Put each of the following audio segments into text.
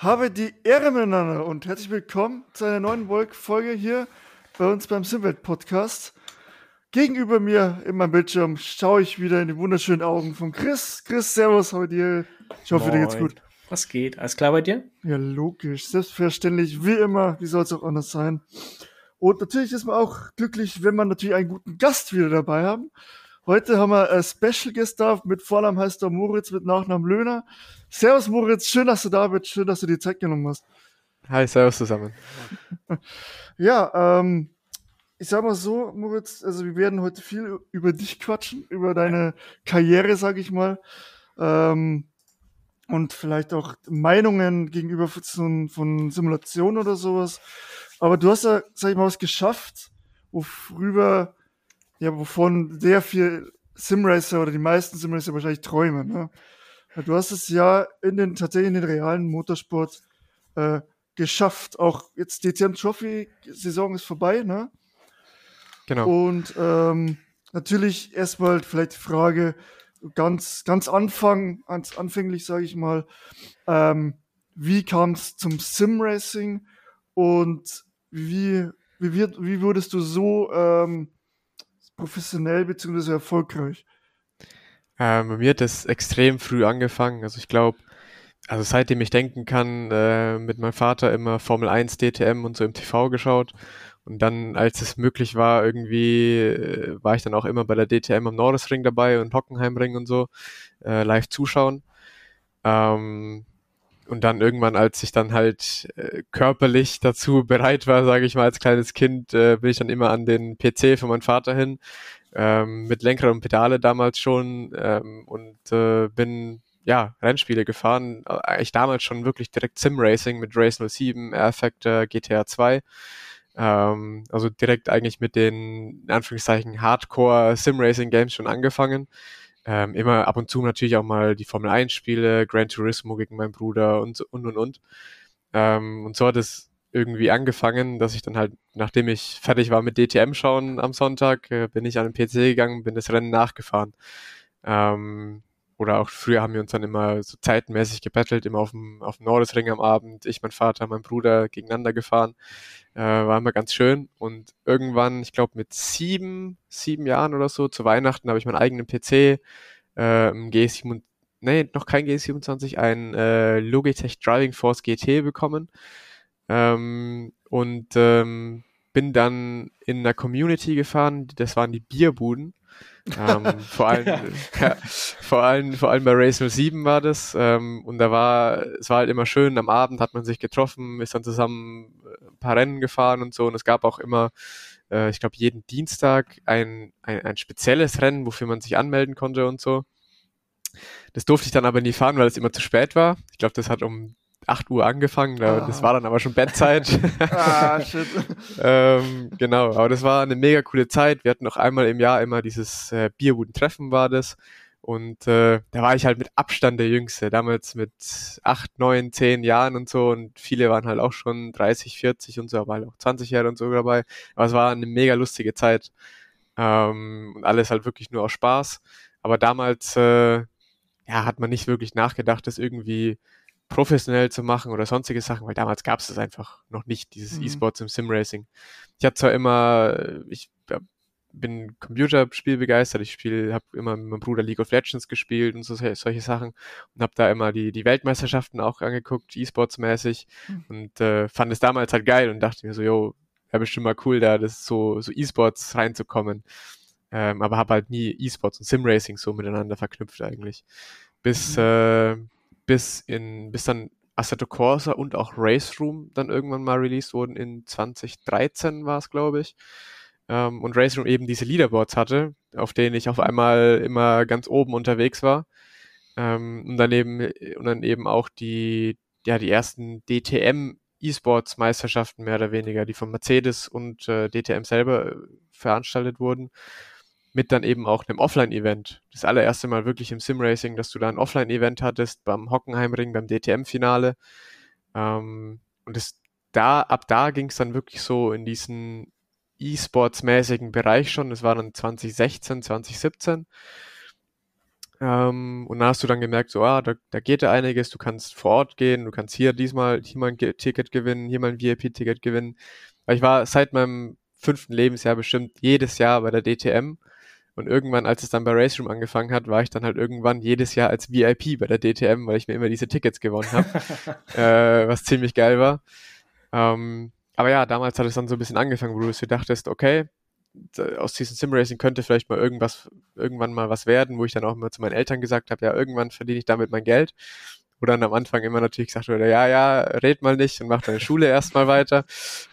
Habe die Ehre miteinander und herzlich willkommen zu einer neuen Folge hier bei uns beim Simwelt Podcast. Gegenüber mir in meinem Bildschirm schaue ich wieder in die wunderschönen Augen von Chris. Chris, servus, habe dir. Ich hoffe, Moin. dir geht's gut. Was geht? Alles klar bei dir? Ja, logisch, selbstverständlich, wie immer. Wie soll es auch anders sein? Und natürlich ist man auch glücklich, wenn man natürlich einen guten Gast wieder dabei haben. Heute haben wir ein Special Guest da. Mit Vornamen heißt er Moritz, mit Nachnamen Löhner. Servus Moritz, schön, dass du da bist, schön, dass du dir Zeit genommen hast. Hi, servus zusammen. ja, ähm, ich sag mal so, Moritz, also wir werden heute viel über dich quatschen, über deine Karriere, sag ich mal. Ähm, und vielleicht auch Meinungen gegenüber von, von Simulationen oder sowas. Aber du hast ja, sag ich mal, was geschafft, worüber, ja, wovon sehr viel Simracer oder die meisten Simracer wahrscheinlich träumen. Ne? Du hast es ja in den tatsächlich in den realen Motorsport äh, geschafft. Auch jetzt DTM Trophy Saison ist vorbei, ne? Genau. Und ähm, natürlich erstmal vielleicht die Frage ganz ganz Anfang, ganz anfänglich sage ich mal, ähm, wie kam es zum Simracing und wie wie wird wie wurdest du so ähm, professionell bzw. erfolgreich? Ähm, bei mir hat das extrem früh angefangen. Also ich glaube, also seitdem ich denken kann, äh, mit meinem Vater immer Formel 1, DTM und so im TV geschaut. Und dann, als es möglich war, irgendwie äh, war ich dann auch immer bei der DTM am Norrisring dabei und Hockenheimring und so, äh, live zuschauen. Ähm, und dann irgendwann, als ich dann halt äh, körperlich dazu bereit war, sage ich mal, als kleines Kind, äh, bin ich dann immer an den PC von meinem Vater hin, ähm, mit Lenkrad und Pedale damals schon ähm, und äh, bin ja Rennspiele gefahren. Eigentlich damals schon wirklich direkt Sim Racing mit Race 07, Air Factor, GTA 2. Ähm, also direkt eigentlich mit den in Anführungszeichen Hardcore Sim Racing Games schon angefangen. Ähm, immer ab und zu natürlich auch mal die Formel 1 Spiele, Gran Turismo gegen meinen Bruder und und und und. Ähm, und so hat es irgendwie angefangen, dass ich dann halt, nachdem ich fertig war mit DTM schauen am Sonntag, äh, bin ich an den PC gegangen, bin das Rennen nachgefahren. Ähm, oder auch früher haben wir uns dann immer so zeitenmäßig gebettelt, immer auf dem, auf dem Nordesring am Abend, ich, mein Vater, mein Bruder gegeneinander gefahren. Äh, war immer ganz schön. Und irgendwann, ich glaube mit sieben, sieben Jahren oder so, zu Weihnachten habe ich meinen eigenen PC, äh, G7, nee, noch kein G27, ein äh, Logitech Driving Force GT bekommen ähm, und ähm, bin dann in einer Community gefahren, das waren die Bierbuden. ähm, vor allem, ja, vor allem, vor allem bei Race 07 war das. Ähm, und da war, es war halt immer schön, am Abend hat man sich getroffen, ist dann zusammen ein paar Rennen gefahren und so. Und es gab auch immer, äh, ich glaube, jeden Dienstag ein, ein, ein spezielles Rennen, wofür man sich anmelden konnte und so. Das durfte ich dann aber nie fahren, weil es immer zu spät war. Ich glaube, das hat um 8 Uhr angefangen, da, das war dann aber schon Bettzeit. ah, shit. ähm, genau, aber das war eine mega coole Zeit. Wir hatten noch einmal im Jahr immer dieses äh, Bierbuden-Treffen war das. Und äh, da war ich halt mit Abstand der Jüngste, damals mit 8, 9, 10 Jahren und so. Und viele waren halt auch schon 30, 40 und so, aber halt auch 20 Jahre und so dabei. Aber es war eine mega lustige Zeit. Ähm, und alles halt wirklich nur aus Spaß. Aber damals äh, ja, hat man nicht wirklich nachgedacht, das irgendwie professionell zu machen oder sonstige Sachen, weil damals gab es das einfach noch nicht, dieses mhm. E-Sports im Sim-Racing. Ich habe zwar immer, ich bin Computerspiel begeistert, ich spiele, habe immer mit meinem Bruder League of Legends gespielt und so, solche Sachen und habe da immer die, die Weltmeisterschaften auch angeguckt, E-Sports-mäßig mhm. und äh, fand es damals halt geil und dachte mir so, yo, wäre bestimmt mal cool, da das so, so E-Sports reinzukommen. Ähm, aber habe halt nie E-Sports und Sim-Racing so miteinander verknüpft eigentlich. Bis, mhm. äh, bis in, bis dann Assetto Corsa und auch Race Room dann irgendwann mal released wurden. In 2013 war es, glaube ich. Ähm, und Race Room eben diese Leaderboards hatte, auf denen ich auf einmal immer ganz oben unterwegs war. Ähm, und dann eben, und dann eben auch die, ja, die ersten DTM E-Sports Meisterschaften mehr oder weniger, die von Mercedes und äh, DTM selber äh, veranstaltet wurden mit dann eben auch einem Offline-Event. Das allererste Mal wirklich im Sim-Racing, dass du da ein Offline-Event hattest beim Hockenheimring, beim DTM-Finale. Ähm, und das, da, ab da ging es dann wirklich so in diesen E-Sports-mäßigen Bereich schon. Das war dann 2016, 2017. Ähm, und dann hast du dann gemerkt, so, ah, da, da geht ja einiges, du kannst vor Ort gehen, du kannst hier diesmal, hier mal ein Ticket gewinnen, hier mal ein VIP-Ticket gewinnen. Weil ich war seit meinem fünften Lebensjahr bestimmt jedes Jahr bei der DTM. Und irgendwann, als es dann bei Race Room angefangen hat, war ich dann halt irgendwann jedes Jahr als VIP bei der DTM, weil ich mir immer diese Tickets gewonnen habe, äh, was ziemlich geil war. Ähm, aber ja, damals hat es dann so ein bisschen angefangen, wo du dir dachtest, okay, aus diesem Simracing könnte vielleicht mal irgendwas, irgendwann mal was werden, wo ich dann auch immer zu meinen Eltern gesagt habe, ja, irgendwann verdiene ich damit mein Geld. Wo dann am Anfang immer natürlich gesagt wurde, ja, ja, red mal nicht und mach deine Schule erstmal weiter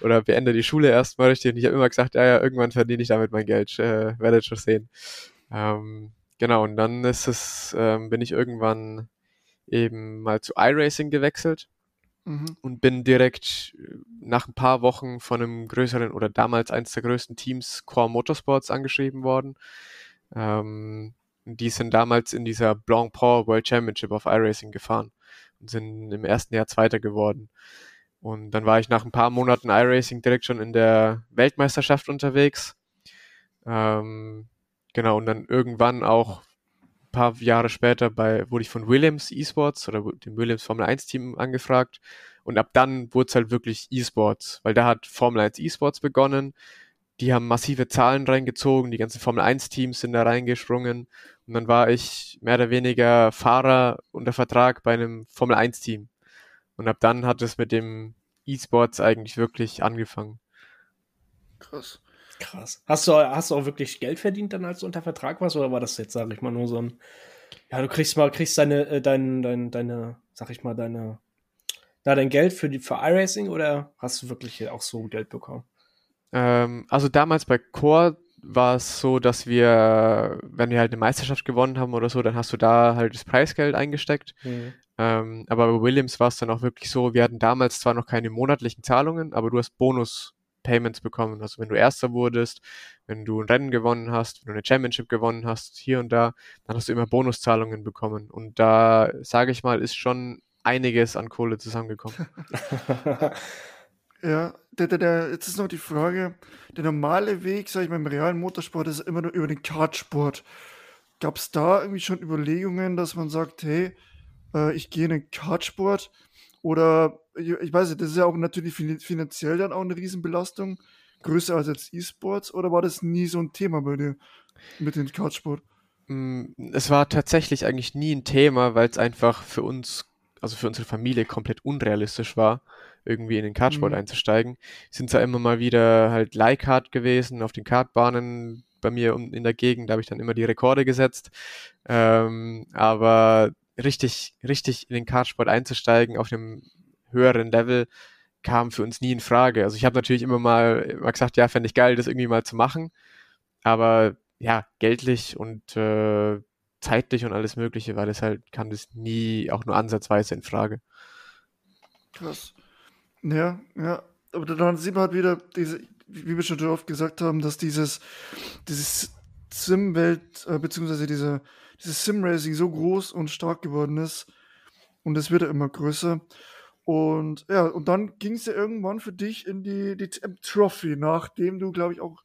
oder beende die Schule erstmal richtig. Und ich habe immer gesagt, ja, ja, irgendwann verdiene ich damit mein Geld, äh, werdet schon sehen. Ähm, genau, und dann ist es, ähm, bin ich irgendwann eben mal zu iRacing gewechselt mhm. und bin direkt äh, nach ein paar Wochen von einem größeren oder damals eines der größten Teams Core Motorsports angeschrieben worden. Ähm, die sind damals in dieser Blanc Paul World Championship of iRacing gefahren und sind im ersten Jahr Zweiter geworden. Und dann war ich nach ein paar Monaten iRacing direkt schon in der Weltmeisterschaft unterwegs. Ähm, genau, und dann irgendwann auch ein paar Jahre später bei, wurde ich von Williams Esports oder dem Williams Formel 1 Team angefragt. Und ab dann wurde es halt wirklich Esports, weil da hat Formel 1 Esports begonnen. Die haben massive Zahlen reingezogen, die ganzen Formel 1 Teams sind da reingesprungen und dann war ich mehr oder weniger Fahrer unter Vertrag bei einem Formel 1 Team. Und ab dann hat es mit dem E-Sports eigentlich wirklich angefangen. Krass. Krass. Hast du, hast du auch wirklich Geld verdient dann, als du unter Vertrag warst, oder war das jetzt, sag ich mal, nur so ein, ja, du kriegst mal, kriegst deine, äh, dein, dein, deine, sag ich mal, deine, da dein Geld für die, für iRacing oder hast du wirklich auch so Geld bekommen? Ähm, also damals bei Core war es so, dass wir, wenn wir halt eine Meisterschaft gewonnen haben oder so, dann hast du da halt das Preisgeld eingesteckt. Mhm. Ähm, aber bei Williams war es dann auch wirklich so, wir hatten damals zwar noch keine monatlichen Zahlungen, aber du hast Bonus-Payments bekommen. Also wenn du Erster wurdest, wenn du ein Rennen gewonnen hast, wenn du eine Championship gewonnen hast, hier und da, dann hast du immer Bonuszahlungen bekommen. Und da, sage ich mal, ist schon einiges an Kohle zusammengekommen. Ja, der, der, der, jetzt ist noch die Frage, der normale Weg, sag ich mal, im realen Motorsport ist immer nur über den Kartsport. Gab es da irgendwie schon Überlegungen, dass man sagt, hey, äh, ich gehe in den Kartsport? Oder, ich, ich, weiß nicht, das ist ja auch natürlich finanziell dann auch eine Riesenbelastung, größer als jetzt E-Sports, oder war das nie so ein Thema bei dir mit dem Kartsport? Mm, es war tatsächlich eigentlich nie ein Thema, weil es einfach für uns, also für unsere Familie komplett unrealistisch war irgendwie in den Kartsport mhm. einzusteigen. Sind zwar immer mal wieder halt Leihkart gewesen auf den Kartbahnen bei mir in der Gegend, da habe ich dann immer die Rekorde gesetzt. Ähm, aber richtig, richtig in den Kartsport einzusteigen auf einem höheren Level kam für uns nie in Frage. Also ich habe natürlich immer mal, immer gesagt, ja, fände ich geil, das irgendwie mal zu machen. Aber ja, geldlich und äh, zeitlich und alles Mögliche war das halt, kam das nie auch nur ansatzweise in Frage. Krass. Ja, ja. Aber dann sieht man halt wieder, diese, wie wir schon oft gesagt haben, dass dieses, dieses Sim-Welt, äh, beziehungsweise diese, dieses Sim-Racing so groß und stark geworden ist. Und es wird ja immer größer. Und ja, und dann ging es ja irgendwann für dich in die, die Trophy, nachdem du, glaube ich, auch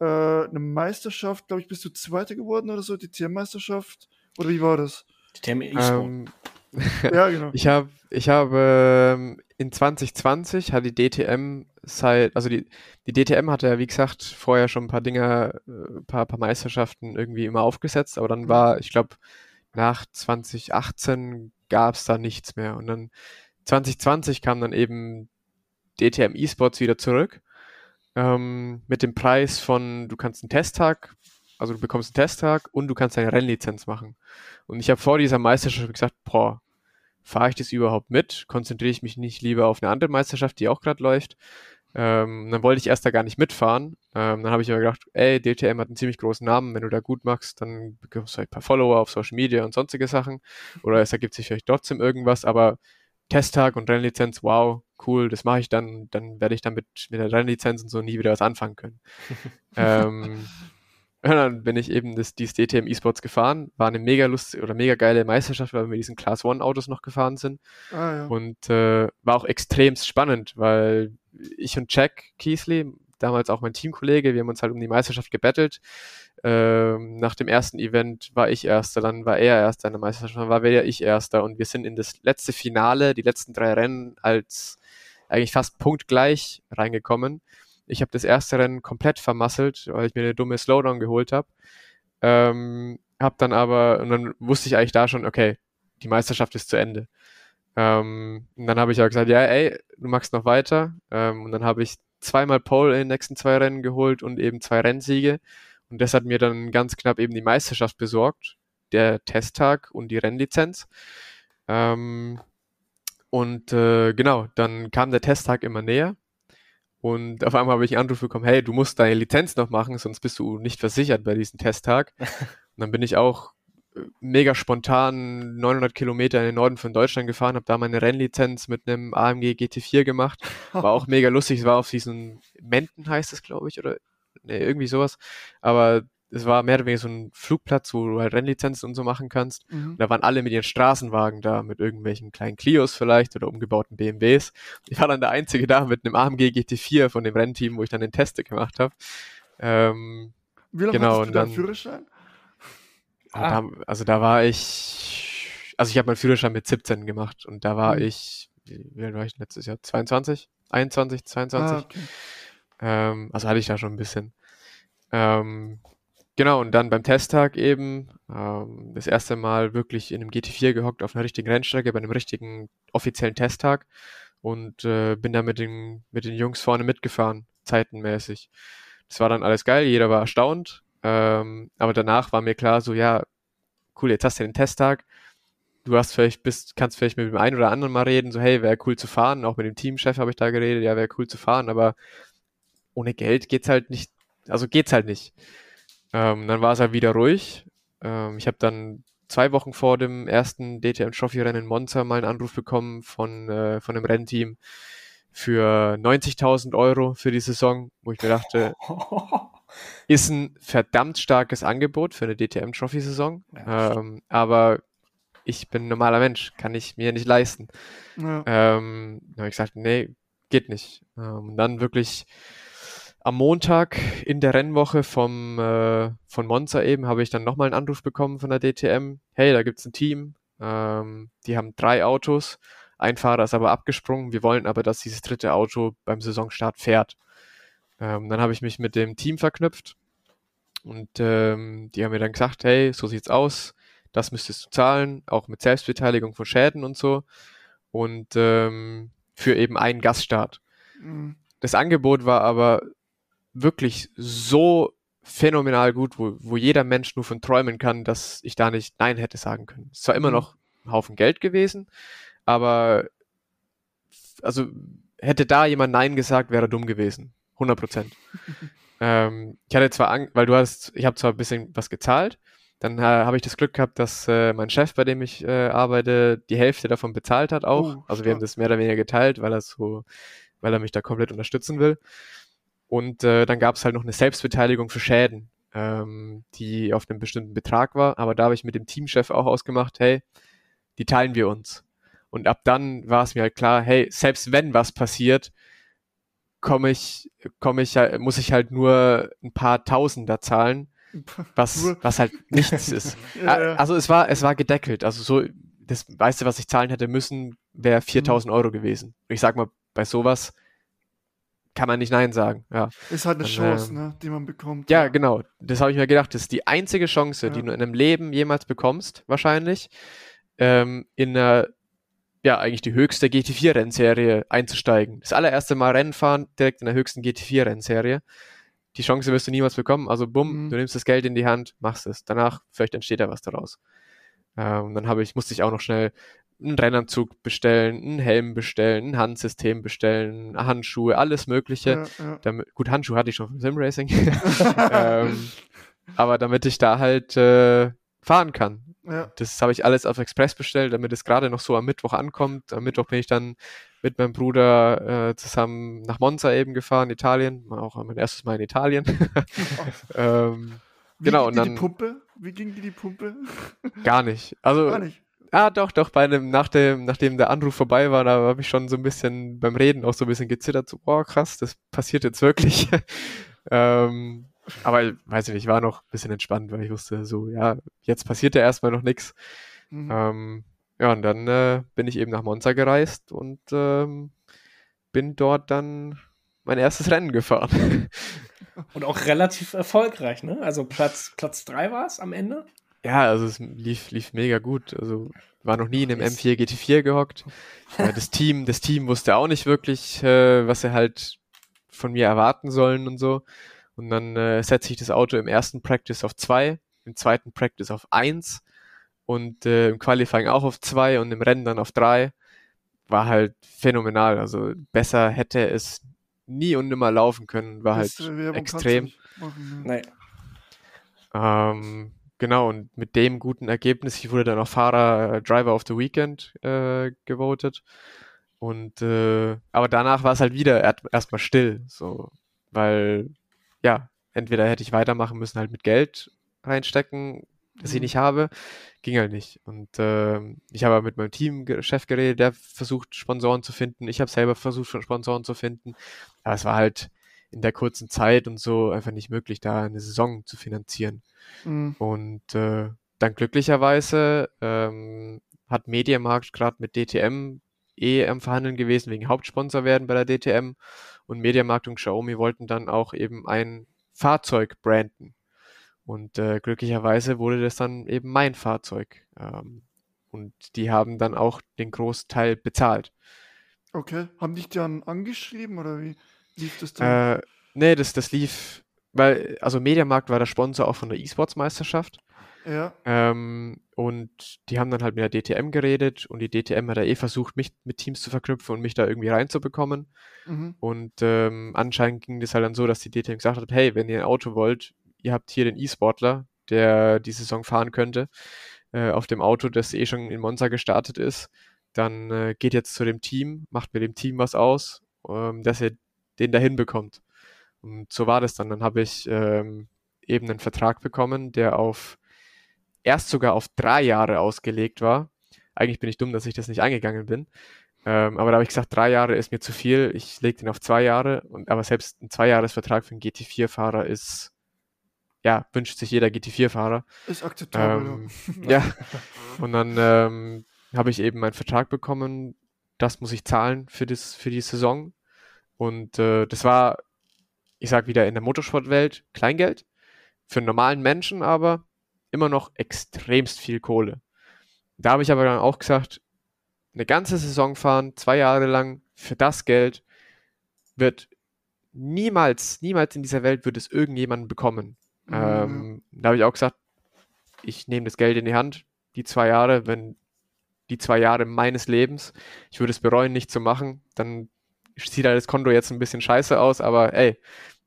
äh, eine Meisterschaft, glaube ich, bist du Zweiter geworden oder so, die TM-Meisterschaft. Oder wie war das? Die TM E-Sport. Ähm, ja, genau. Ich habe ich hab, ähm, in 2020 hat die DTM seit, also die, die DTM hatte ja, wie gesagt, vorher schon ein paar Dinge, ein äh, paar, paar Meisterschaften irgendwie immer aufgesetzt, aber dann mhm. war, ich glaube, nach 2018 gab es da nichts mehr. Und dann 2020 kam dann eben DTM eSports wieder zurück ähm, mit dem Preis von, du kannst einen Testtag, also du bekommst einen Testtag und du kannst eine Rennlizenz machen. Und ich habe vor dieser Meisterschaft gesagt, boah, fahre ich das überhaupt mit? Konzentriere ich mich nicht lieber auf eine andere Meisterschaft, die auch gerade läuft? Ähm, dann wollte ich erst da gar nicht mitfahren. Ähm, dann habe ich aber gedacht, ey, DTM hat einen ziemlich großen Namen, wenn du da gut machst, dann bekommst du halt ein paar Follower auf Social Media und sonstige Sachen. Oder es ergibt sich vielleicht trotzdem irgendwas, aber Testtag und Rennlizenz, wow, cool, das mache ich dann, dann werde ich damit mit der Rennlizenz und so nie wieder was anfangen können. ähm, und dann bin ich eben das, dieses DTM eSports gefahren. War eine mega lustige oder mega geile Meisterschaft, weil wir mit diesen Class One Autos noch gefahren sind. Ah, ja. Und äh, war auch extrem spannend, weil ich und Jack Keesley, damals auch mein Teamkollege. Wir haben uns halt um die Meisterschaft gebettelt. Ähm, nach dem ersten Event war ich Erster, dann war er Erster in der Meisterschaft, dann war wieder ich Erster und wir sind in das letzte Finale, die letzten drei Rennen als eigentlich fast punktgleich reingekommen. Ich habe das erste Rennen komplett vermasselt, weil ich mir eine dumme Slowdown geholt habe. Ähm, hab dann aber, und dann wusste ich eigentlich da schon, okay, die Meisterschaft ist zu Ende. Ähm, und dann habe ich auch gesagt, ja, ey, du machst noch weiter. Ähm, und dann habe ich zweimal Pole in den nächsten zwei Rennen geholt und eben zwei Rennsiege. Und das hat mir dann ganz knapp eben die Meisterschaft besorgt, der Testtag und die Rennlizenz. Ähm, und äh, genau, dann kam der Testtag immer näher. Und auf einmal habe ich einen Anruf bekommen, hey, du musst deine Lizenz noch machen, sonst bist du nicht versichert bei diesem Testtag. Und dann bin ich auch äh, mega spontan 900 Kilometer in den Norden von Deutschland gefahren, habe da meine Rennlizenz mit einem AMG GT4 gemacht. War auch mega lustig. Es war auf diesen Menten heißt es, glaube ich, oder nee, irgendwie sowas. Aber es war mehr oder weniger so ein Flugplatz, wo du halt Rennlizenzen und so machen kannst. Mhm. Da waren alle mit ihren Straßenwagen da, mit irgendwelchen kleinen Clios vielleicht oder umgebauten BMWs. Ich war dann der Einzige da mit einem AMG GT4 von dem Rennteam, wo ich dann den Test gemacht habe. Ähm, Wie lange genau, hast du deinen Führerschein? Ah. Da, also da war ich, also ich habe meinen Führerschein mit 17 gemacht und da war mhm. ich, wie alt war ich letztes Jahr? 22? 21, 22? Ah, okay. ähm, also hatte ich da schon ein bisschen. Ähm, Genau, und dann beim Testtag eben ähm, das erste Mal wirklich in einem GT4 gehockt auf einer richtigen Rennstrecke, bei einem richtigen offiziellen Testtag und äh, bin da mit den, mit den Jungs vorne mitgefahren, zeitenmäßig. Das war dann alles geil, jeder war erstaunt, ähm, aber danach war mir klar, so ja, cool, jetzt hast du den Testtag, du hast vielleicht bist, kannst vielleicht mit dem einen oder anderen mal reden, so hey, wäre cool zu fahren, auch mit dem Teamchef habe ich da geredet, ja, wäre cool zu fahren, aber ohne Geld geht's halt nicht, also geht's halt nicht. Ähm, dann war es halt wieder ruhig. Ähm, ich habe dann zwei Wochen vor dem ersten DTM Trophy Rennen in Monza mal einen Anruf bekommen von, äh, von einem Rennteam für 90.000 Euro für die Saison, wo ich mir dachte, ist ein verdammt starkes Angebot für eine DTM Trophy Saison. Ja, ähm, aber ich bin ein normaler Mensch, kann ich mir nicht leisten. Ja. Ähm, dann habe ich gesagt, nee, geht nicht. Ähm, dann wirklich am Montag in der Rennwoche vom, äh, von Monza eben habe ich dann nochmal einen Anruf bekommen von der DTM. Hey, da gibt's ein Team. Ähm, die haben drei Autos. Ein Fahrer ist aber abgesprungen. Wir wollen aber, dass dieses dritte Auto beim Saisonstart fährt. Ähm, dann habe ich mich mit dem Team verknüpft und ähm, die haben mir dann gesagt, hey, so sieht's aus. Das müsstest du zahlen, auch mit Selbstbeteiligung von Schäden und so. Und ähm, für eben einen Gaststart. Mhm. Das Angebot war aber wirklich so phänomenal gut, wo, wo jeder Mensch nur von träumen kann, dass ich da nicht Nein hätte sagen können. Es war immer mhm. noch ein Haufen Geld gewesen, aber also hätte da jemand Nein gesagt, wäre er dumm gewesen. 100 Prozent. ähm, ich hatte zwar, Angst, weil du hast, ich habe zwar ein bisschen was gezahlt, dann äh, habe ich das Glück gehabt, dass äh, mein Chef, bei dem ich äh, arbeite, die Hälfte davon bezahlt hat auch. Oh, also wir haben das mehr oder weniger geteilt, weil er so, weil er mich da komplett unterstützen will. Und äh, dann gab es halt noch eine Selbstbeteiligung für Schäden, ähm, die auf einem bestimmten Betrag war. Aber da habe ich mit dem Teamchef auch ausgemacht, hey, die teilen wir uns. Und ab dann war es mir halt klar, hey, selbst wenn was passiert, komme ich, komme ich, muss ich halt nur ein paar Tausender zahlen, was, was halt nichts ist. Also es war, es war gedeckelt. Also so, das meiste, was ich zahlen hätte müssen, wäre 4000 mhm. Euro gewesen. Ich sag mal, bei sowas kann man nicht Nein sagen. Ja. Ist halt eine Dann, Chance, ähm, ne, die man bekommt. Ja, ja. genau. Das habe ich mir gedacht. Das ist die einzige Chance, ja. die du in einem Leben jemals bekommst, wahrscheinlich, ähm, in einer, ja, eigentlich die höchste GT4-Rennserie einzusteigen. Das allererste Mal Rennen fahren, direkt in der höchsten GT4-Rennserie. Die Chance wirst du niemals bekommen. Also, bumm, mhm. du nimmst das Geld in die Hand, machst es. Danach, vielleicht entsteht da was daraus. Ähm, dann habe ich, musste ich auch noch schnell einen Rennanzug bestellen, einen Helm bestellen, ein Handsystem bestellen, Handschuhe, alles Mögliche. Ja, ja. Damit, gut, Handschuhe hatte ich schon vom Simracing. ähm, aber damit ich da halt äh, fahren kann. Ja. Das habe ich alles auf Express bestellt, damit es gerade noch so am Mittwoch ankommt. Am Mittwoch bin ich dann mit meinem Bruder äh, zusammen nach Monza eben gefahren, Italien. Auch mein erstes Mal in Italien. ähm, Wie genau, ging und dann, die Pumpe? Wie ging die, die Pumpe? Gar nicht. Also, gar nicht Ah, doch, doch, bei einem, nach dem, nachdem der Anruf vorbei war, da habe ich schon so ein bisschen beim Reden auch so ein bisschen gezittert, so, boah, krass, das passiert jetzt wirklich. ähm, aber weiß ich nicht, ich war noch ein bisschen entspannt, weil ich wusste, so, ja, jetzt passiert ja erstmal noch nichts. Mhm. Ähm, ja, und dann äh, bin ich eben nach Monza gereist und ähm, bin dort dann mein erstes Rennen gefahren. Und auch relativ erfolgreich, ne? Also Platz, Platz 3 war es am Ende? Ja, also es lief, lief mega gut. Also war noch nie in einem M4 GT4 gehockt. das Team, das Team wusste auch nicht wirklich, äh, was sie halt von mir erwarten sollen und so. Und dann äh, setze ich das Auto im ersten Practice auf 2, im zweiten Practice auf 1 und äh, im Qualifying auch auf 2 und im Rennen dann auf 3. War halt phänomenal. Also besser hätte es nie und nimmer laufen können. War halt extrem. Machen, ne? Nee. Ähm, Genau, und mit dem guten Ergebnis, ich wurde dann auch Fahrer äh, Driver of the Weekend äh, gewotet. Und äh, aber danach war es halt wieder erstmal still, so, weil ja, entweder hätte ich weitermachen müssen, halt mit Geld reinstecken, das mhm. ich nicht habe, ging halt nicht. Und äh, ich habe mit meinem Teamchef geredet, der versucht Sponsoren zu finden. Ich habe selber versucht Sponsoren zu finden, aber es war halt in der kurzen Zeit und so einfach nicht möglich, da eine Saison zu finanzieren. Mhm. Und äh, dann glücklicherweise ähm, hat Mediamarkt gerade mit DTM eh am Verhandeln gewesen, wegen Hauptsponsor werden bei der DTM. Und Mediamarkt und Xiaomi wollten dann auch eben ein Fahrzeug branden. Und äh, glücklicherweise wurde das dann eben mein Fahrzeug. Ähm, und die haben dann auch den Großteil bezahlt. Okay. Haben dich dann angeschrieben oder wie lief das dann? Äh, nee, das, das lief weil, also Mediamarkt war der Sponsor auch von der E-Sports-Meisterschaft. Ja. Ähm, und die haben dann halt mit der DTM geredet und die DTM hat ja eh versucht, mich mit Teams zu verknüpfen und mich da irgendwie reinzubekommen. Mhm. Und ähm, anscheinend ging das halt dann so, dass die DTM gesagt hat, hey, wenn ihr ein Auto wollt, ihr habt hier den E-Sportler, der die Saison fahren könnte, äh, auf dem Auto, das eh schon in Monza gestartet ist, dann äh, geht jetzt zu dem Team, macht mit dem Team was aus, ähm, dass ihr den dahin bekommt. Und so war das dann. Dann habe ich ähm, eben einen Vertrag bekommen, der auf erst sogar auf drei Jahre ausgelegt war. Eigentlich bin ich dumm, dass ich das nicht eingegangen bin. Ähm, aber da habe ich gesagt, drei Jahre ist mir zu viel. Ich lege den auf zwei Jahre. Und, aber selbst ein Zweijahresvertrag für einen GT4-Fahrer ist, ja, wünscht sich jeder GT4-Fahrer. Ist akzeptabel. Ähm, ja. Und dann ähm, habe ich eben meinen Vertrag bekommen. Das muss ich zahlen für, das, für die Saison. Und äh, das war ich sag wieder in der Motorsportwelt Kleingeld, für einen normalen Menschen aber immer noch extremst viel Kohle. Da habe ich aber dann auch gesagt, eine ganze Saison fahren, zwei Jahre lang, für das Geld wird niemals, niemals in dieser Welt wird es irgendjemanden bekommen. Mhm. Ähm, da habe ich auch gesagt, ich nehme das Geld in die Hand, die zwei Jahre, wenn die zwei Jahre meines Lebens, ich würde es bereuen, nicht zu machen, dann sieht das Konto jetzt ein bisschen scheiße aus, aber ey,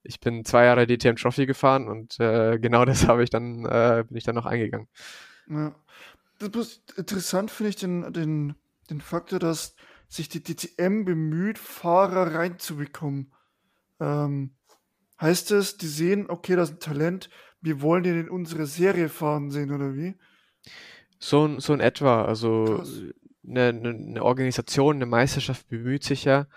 ich bin zwei Jahre DTM Trophy gefahren und äh, genau das habe ich dann, äh, bin ich dann noch eingegangen. Ja. Interessant finde ich den, den, den Faktor, dass sich die DTM bemüht, Fahrer reinzubekommen. Ähm, heißt es, die sehen, okay, das ist ein Talent, wir wollen den in unsere Serie fahren sehen, oder wie? So, so in etwa. Also eine, eine Organisation, eine Meisterschaft bemüht sich ja,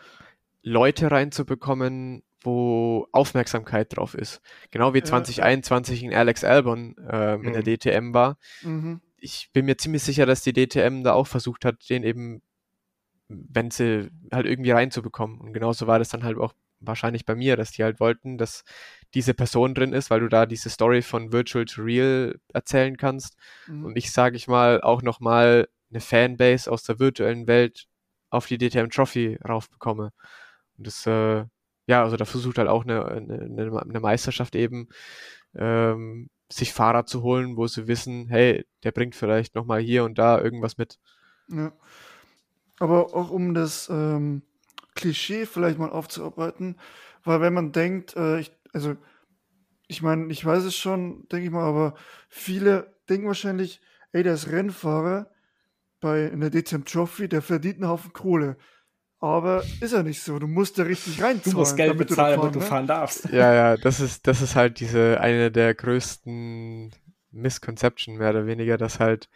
Leute reinzubekommen, wo Aufmerksamkeit drauf ist. Genau wie ja, 2021 in Alex Albon äh, in der DTM mhm. war. Mhm. Ich bin mir ziemlich sicher, dass die DTM da auch versucht hat, den eben, wenn sie halt irgendwie reinzubekommen. Und genauso war das dann halt auch wahrscheinlich bei mir, dass die halt wollten, dass diese Person drin ist, weil du da diese Story von Virtual to Real erzählen kannst. Mhm. Und ich sage ich mal auch nochmal eine Fanbase aus der virtuellen Welt auf die DTM Trophy raufbekomme. Und das äh, ja, also da versucht halt auch eine, eine, eine Meisterschaft eben, ähm, sich Fahrer zu holen, wo sie wissen, hey, der bringt vielleicht nochmal hier und da irgendwas mit. Ja. Aber auch um das ähm, Klischee vielleicht mal aufzuarbeiten, weil wenn man denkt, äh, ich, also ich meine, ich weiß es schon, denke ich mal, aber viele denken wahrscheinlich, ey, der ist Rennfahrer bei einer DTM Trophy, der verdient einen Haufen Kohle. Aber ist ja nicht so. Du musst ja richtig reinzahlen. Du musst Geld damit bezahlen, damit du fahren, ne? darfst. Ja, ja, das ist, das ist halt diese, eine der größten Misconception mehr oder weniger, dass halt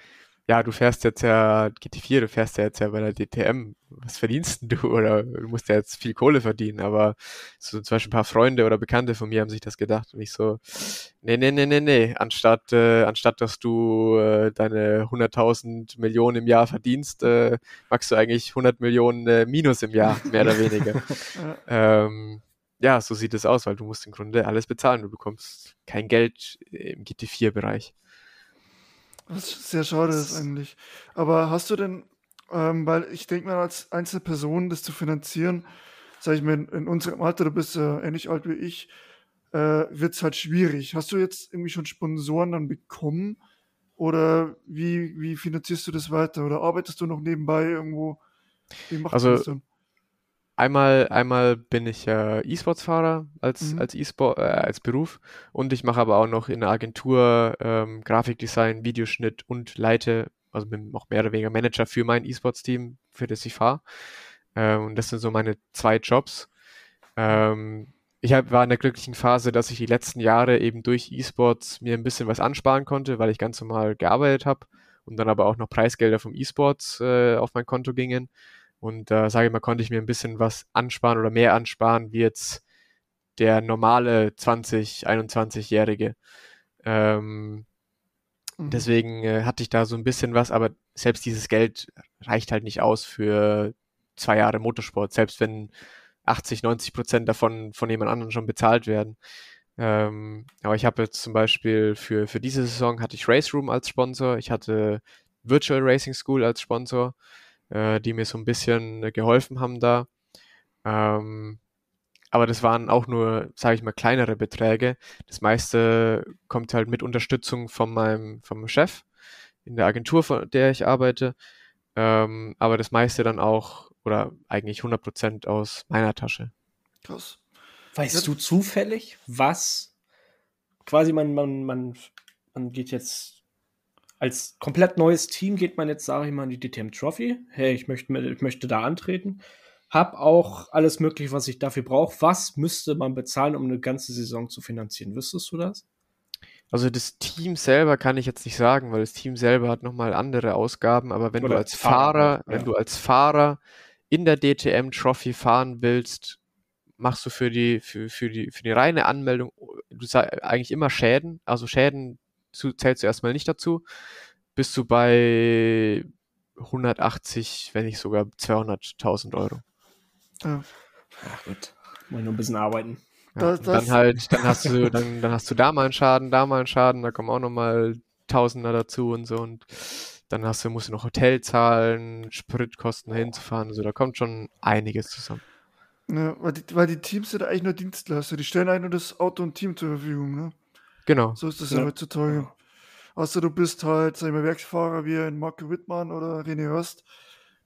ja, du fährst jetzt ja GT4, du fährst ja jetzt ja bei der DTM, was verdienst denn du? Oder du musst ja jetzt viel Kohle verdienen, aber so zum Beispiel ein paar Freunde oder Bekannte von mir haben sich das gedacht und ich so, nee, nee, nee, nee, nee, anstatt, äh, anstatt dass du äh, deine 100.000 Millionen im Jahr verdienst, äh, magst du eigentlich 100 Millionen äh, Minus im Jahr, mehr oder weniger. ähm, ja, so sieht es aus, weil du musst im Grunde alles bezahlen, du bekommst kein Geld im GT4-Bereich. Was sehr schade ist eigentlich. Aber hast du denn, ähm, weil ich denke mal, als einzelne Person das zu finanzieren, sage ich mir, in, unserem Alter, du bist ja äh, ähnlich alt wie ich, äh, wird es halt schwierig. Hast du jetzt irgendwie schon Sponsoren dann bekommen? Oder wie, wie finanzierst du das weiter? Oder arbeitest du noch nebenbei irgendwo? Wie machst also, du das dann? Einmal, einmal bin ich äh, E-Sports-Fahrer als, mhm. als, E-Sport, äh, als Beruf und ich mache aber auch noch in der Agentur ähm, Grafikdesign, Videoschnitt und leite, also bin auch mehr oder weniger Manager für mein E-Sports-Team, für das ich fahre. Ähm, und das sind so meine zwei Jobs. Ähm, ich hab, war in der glücklichen Phase, dass ich die letzten Jahre eben durch E-Sports mir ein bisschen was ansparen konnte, weil ich ganz normal gearbeitet habe und dann aber auch noch Preisgelder vom E-Sports äh, auf mein Konto gingen. Und da äh, sage ich mal, konnte ich mir ein bisschen was ansparen oder mehr ansparen, wie jetzt der normale 20-, 21-Jährige. Ähm, mhm. Deswegen äh, hatte ich da so ein bisschen was, aber selbst dieses Geld reicht halt nicht aus für zwei Jahre Motorsport, selbst wenn 80, 90 Prozent davon von jemand anderem schon bezahlt werden. Ähm, aber ich habe jetzt zum Beispiel für, für diese Saison hatte ich Race Room als Sponsor, ich hatte Virtual Racing School als Sponsor äh, die mir so ein bisschen äh, geholfen haben da. Ähm, aber das waren auch nur, sage ich mal, kleinere Beträge. Das meiste kommt halt mit Unterstützung von meinem, meinem Chef in der Agentur, von der ich arbeite. Ähm, aber das meiste dann auch, oder eigentlich 100 Prozent aus meiner Tasche. Krass. Weißt ja. du zufällig, was quasi man, man, man, man geht jetzt als komplett neues Team geht man jetzt, sage ich mal, in die DTM Trophy. Hey, ich möchte, ich möchte da antreten. Hab auch alles mögliche, was ich dafür brauche. Was müsste man bezahlen, um eine ganze Saison zu finanzieren? Wüsstest du das? Also das Team selber kann ich jetzt nicht sagen, weil das Team selber hat nochmal andere Ausgaben, aber wenn Oder du als Fahrer, Fahrer ja. wenn du als Fahrer in der DTM Trophy fahren willst, machst du für die, für, für die, für die reine Anmeldung, du sagst eigentlich immer Schäden, also Schäden zu, zählst du erstmal nicht dazu, bist du bei 180, wenn nicht sogar 200.000 Euro. Ja. Ach gut, muss nur ein bisschen arbeiten. Ja, das, dann halt, dann hast du, dann, dann hast du da mal einen Schaden, da mal einen Schaden, da kommen auch nochmal Tausender dazu und so und dann hast du, musst du noch Hotel zahlen, Spritkosten hinzufahren, also da kommt schon einiges zusammen. Ja, weil die, weil die Teams sind eigentlich nur Dienstleister, die stellen eigentlich nur das Auto und Team zur Verfügung, ne? Genau. So ist das ja, ja heutzutage. Außer du bist halt, sag ich mal, Werksfahrer wie ein Marco Wittmann oder René Hörst,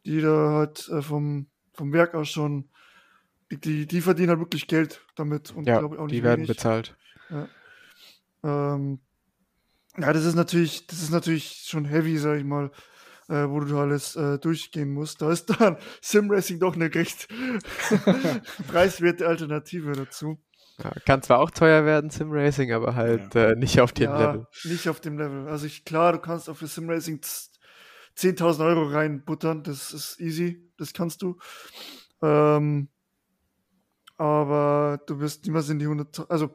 die da halt äh, vom, vom Werk aus schon, die, die, die, verdienen halt wirklich Geld damit. Und ja, auch die werden wenig. bezahlt. Ja. Ähm, ja, das ist natürlich, das ist natürlich schon heavy, sag ich mal, äh, wo du alles äh, durchgehen musst. Da ist dann Simracing doch eine recht preiswerte Alternative dazu. Ja, kann zwar auch teuer werden, Simracing, aber halt ja. äh, nicht auf dem ja, Level. Nicht auf dem Level. Also ich, klar, du kannst auch für Simracing 10.000 Euro reinbuttern, das ist easy, das kannst du. Ähm, aber du wirst niemals in die 100, also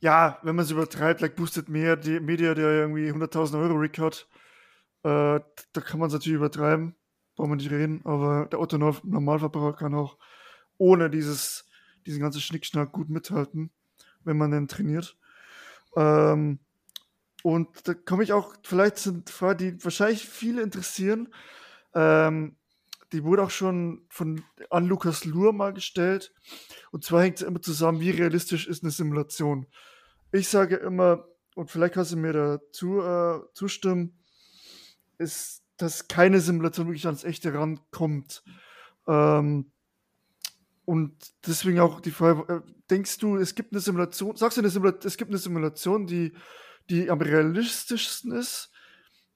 ja, wenn man es übertreibt, like Boosted mehr, die Media, der irgendwie 100.000 Euro Rig hat, äh, da kann man es natürlich übertreiben, brauchen wir nicht reden, aber der Otto Normalverbraucher kann auch ohne dieses diesen ganzen Schnickschnack gut mithalten, wenn man dann trainiert. Ähm, und da komme ich auch, vielleicht sind Fragen, die wahrscheinlich viele interessieren. Ähm, die wurde auch schon von an Lukas Luhr mal gestellt. Und zwar hängt es immer zusammen, wie realistisch ist eine Simulation. Ich sage immer, und vielleicht kannst du mir dazu äh, zustimmen, ist, dass keine Simulation wirklich ans echte rankommt. Ähm, und deswegen auch die Frage, äh, denkst du, es gibt eine Simulation, sagst du eine Simulation, es gibt eine Simulation, die, die am realistischsten ist?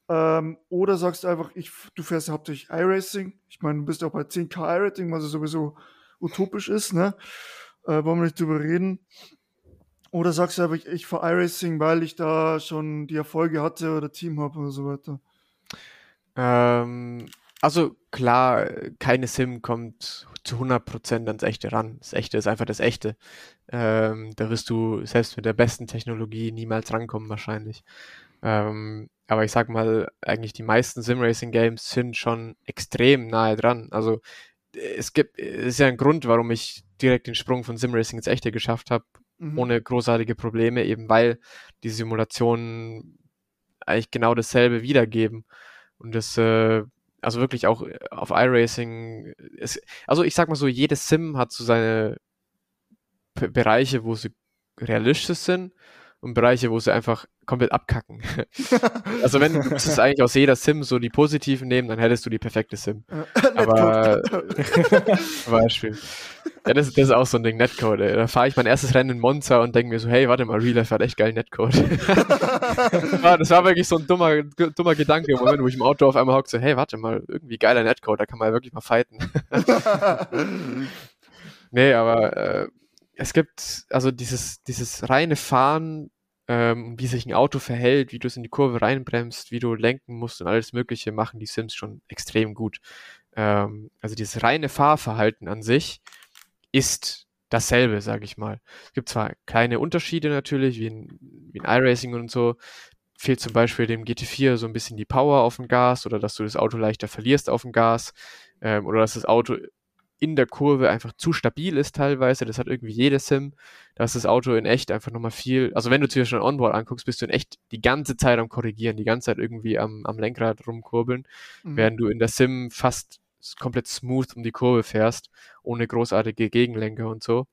Ähm, oder sagst du einfach, ich, du fährst hauptsächlich iRacing? Ich meine, du bist auch bei 10k iRacing, was sowieso utopisch ist, ne? Äh, wollen wir nicht drüber reden. Oder sagst du einfach, ich, ich fahre iRacing, weil ich da schon die Erfolge hatte oder Team habe oder so weiter? Ähm, also klar, keine Sim kommt zu 100% ans Echte ran. Das Echte ist einfach das Echte. Ähm, da wirst du selbst mit der besten Technologie niemals rankommen wahrscheinlich. Ähm, aber ich sag mal, eigentlich die meisten Sim-Racing-Games sind schon extrem nahe dran. Also es gibt, es ist ja ein Grund, warum ich direkt den Sprung von Sim-Racing ins Echte geschafft habe, mhm. ohne großartige Probleme, eben weil die Simulationen eigentlich genau dasselbe wiedergeben. Und das, äh, also wirklich auch auf iRacing, ist, also ich sag mal so, jedes Sim hat so seine P Bereiche, wo sie realistisch sind und Bereiche, wo sie einfach komplett abkacken. also wenn du es eigentlich aus jeder Sim so die positiven nehmen, dann hättest du die perfekte Sim. Aber Beispiel. Ja, das, das, ist auch so ein Ding, Netcode. Ey. Da fahre ich mein erstes Rennen in Monza und denke mir so, hey, warte mal, Real Life hat echt geil Netcode. das, war, das war wirklich so ein dummer, dummer Gedanke im Moment, wo ich im Auto auf einmal hocke, so, hey, warte mal, irgendwie geiler Netcode, da kann man ja wirklich mal fighten. nee, aber äh, es gibt also dieses, dieses reine Fahren ähm, wie sich ein Auto verhält, wie du es in die Kurve reinbremst, wie du lenken musst und alles Mögliche machen die Sims schon extrem gut. Ähm, also dieses reine Fahrverhalten an sich ist dasselbe, sage ich mal. Es gibt zwar kleine Unterschiede natürlich, wie in, wie in iRacing und so. Fehlt zum Beispiel dem GT4 so ein bisschen die Power auf dem Gas oder dass du das Auto leichter verlierst auf dem Gas ähm, oder dass das Auto in der Kurve einfach zu stabil ist teilweise. Das hat irgendwie jede Sim. Da ist das Auto in echt einfach nochmal viel. Also wenn du dir schon Onboard anguckst, bist du in echt die ganze Zeit am Korrigieren, die ganze Zeit irgendwie am, am Lenkrad rumkurbeln, mhm. während du in der Sim fast komplett smooth um die Kurve fährst, ohne großartige Gegenlenker und so.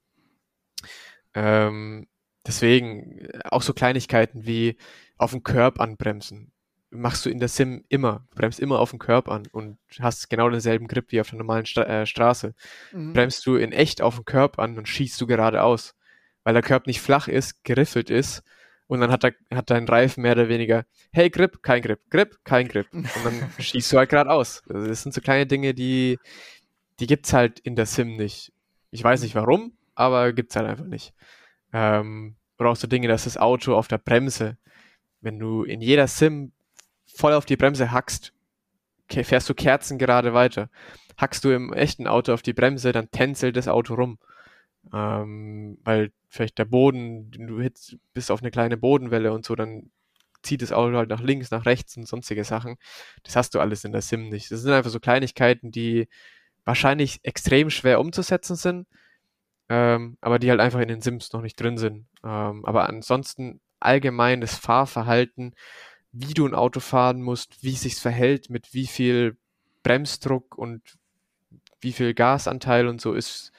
Ähm, deswegen äh, auch so Kleinigkeiten wie auf den Curb anbremsen machst du in der Sim immer. Du bremst immer auf den Curb an und hast genau denselben Grip wie auf der normalen Stra äh, Straße. Mhm. Bremst du in echt auf den Curb an und schießt du geradeaus. Weil der Curb nicht flach ist, geriffelt ist und dann hat, der, hat dein Reifen mehr oder weniger, hey, Grip, kein Grip, Grip, kein Grip. Und dann schießt du halt geradeaus. Also das sind so kleine Dinge, die, die gibt's halt in der Sim nicht. Ich weiß nicht warum, aber gibt's halt einfach nicht. Ähm, oder auch so Dinge, dass das Auto auf der Bremse, wenn du in jeder Sim voll auf die Bremse hackst, fährst du Kerzen gerade weiter. Hackst du im echten Auto auf die Bremse, dann tänzelt das Auto rum. Ähm, weil vielleicht der Boden, du bist auf eine kleine Bodenwelle und so, dann zieht das Auto halt nach links, nach rechts und sonstige Sachen. Das hast du alles in der Sim nicht. Das sind einfach so Kleinigkeiten, die wahrscheinlich extrem schwer umzusetzen sind, ähm, aber die halt einfach in den Sims noch nicht drin sind. Ähm, aber ansonsten allgemein das Fahrverhalten wie du ein Auto fahren musst, wie es sich verhält, mit wie viel Bremsdruck und wie viel Gasanteil und so ist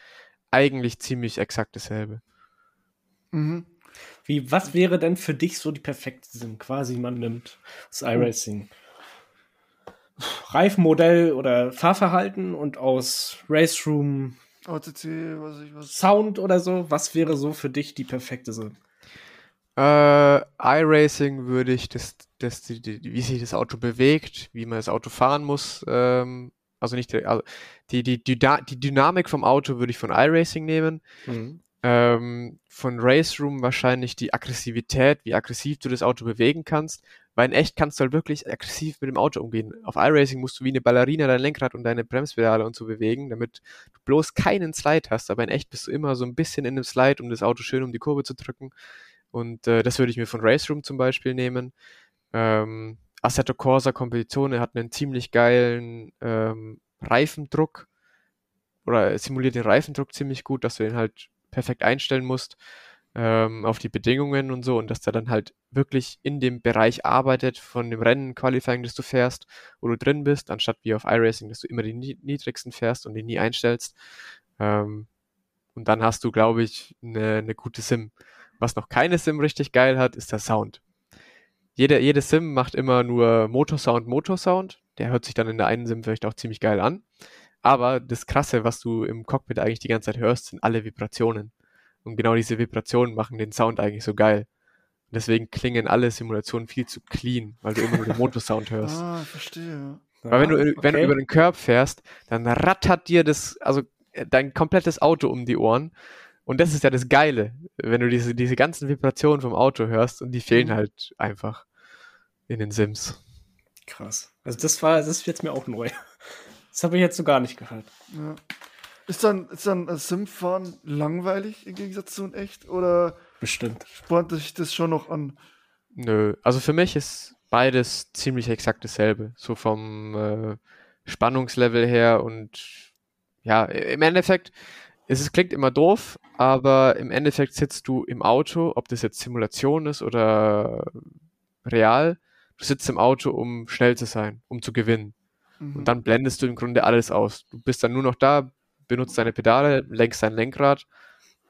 eigentlich ziemlich exakt dasselbe. Mhm. Wie, was wäre denn für dich so die perfekte Sim? Quasi, man nimmt das iRacing. Reifenmodell oder Fahrverhalten und aus Race Room OTC, was ich was. Sound oder so. Was wäre so für dich die perfekte Sim? Äh, iRacing würde ich das, das, die, die, wie sich das Auto bewegt, wie man das Auto fahren muss, ähm, also nicht, also die, die, die, die Dynamik vom Auto würde ich von iRacing nehmen. Mhm. Ähm, von Race Room wahrscheinlich die Aggressivität, wie aggressiv du das Auto bewegen kannst, weil in echt kannst du halt wirklich aggressiv mit dem Auto umgehen. Auf iRacing musst du wie eine Ballerina dein Lenkrad und deine Bremspedale und so bewegen, damit du bloß keinen Slide hast, aber in echt bist du immer so ein bisschen in einem Slide, um das Auto schön um die Kurve zu drücken. Und äh, das würde ich mir von Race Room zum Beispiel nehmen. Ähm, Assetto Corsa Competizione hat einen ziemlich geilen ähm, Reifendruck oder simuliert den Reifendruck ziemlich gut, dass du den halt perfekt einstellen musst ähm, auf die Bedingungen und so und dass der dann halt wirklich in dem Bereich arbeitet von dem Rennen Qualifying, das du fährst, wo du drin bist, anstatt wie auf iRacing, dass du immer die niedrigsten fährst und die nie einstellst. Ähm, und dann hast du, glaube ich, eine, eine gute Sim. Was noch keine Sim richtig geil hat, ist der Sound. Jede, jede Sim macht immer nur Motorsound, Motorsound. Der hört sich dann in der einen Sim vielleicht auch ziemlich geil an. Aber das Krasse, was du im Cockpit eigentlich die ganze Zeit hörst, sind alle Vibrationen. Und genau diese Vibrationen machen den Sound eigentlich so geil. Und deswegen klingen alle Simulationen viel zu clean, weil du immer nur den Motorsound hörst. Ah, verstehe. Weil wenn du, okay. wenn du über den Curb fährst, dann rattert dir das, also äh, dein komplettes Auto um die Ohren und das ist ja das Geile, wenn du diese, diese ganzen Vibrationen vom Auto hörst und die fehlen mhm. halt einfach in den Sims. Krass. Also das war, das ist jetzt mir auch neu. Das habe ich jetzt so gar nicht gehört. Ja. Ist dann, ist dann Simfahren langweilig im Gegensatz zu ein echt? Oder Bestimmt. spornt sich das schon noch an? Nö, also für mich ist beides ziemlich exakt dasselbe. So vom äh, Spannungslevel her und ja, im Endeffekt, es klingt immer doof, aber im Endeffekt sitzt du im Auto, ob das jetzt Simulation ist oder real, du sitzt im Auto, um schnell zu sein, um zu gewinnen. Mhm. Und dann blendest du im Grunde alles aus. Du bist dann nur noch da, benutzt deine Pedale, lenkst dein Lenkrad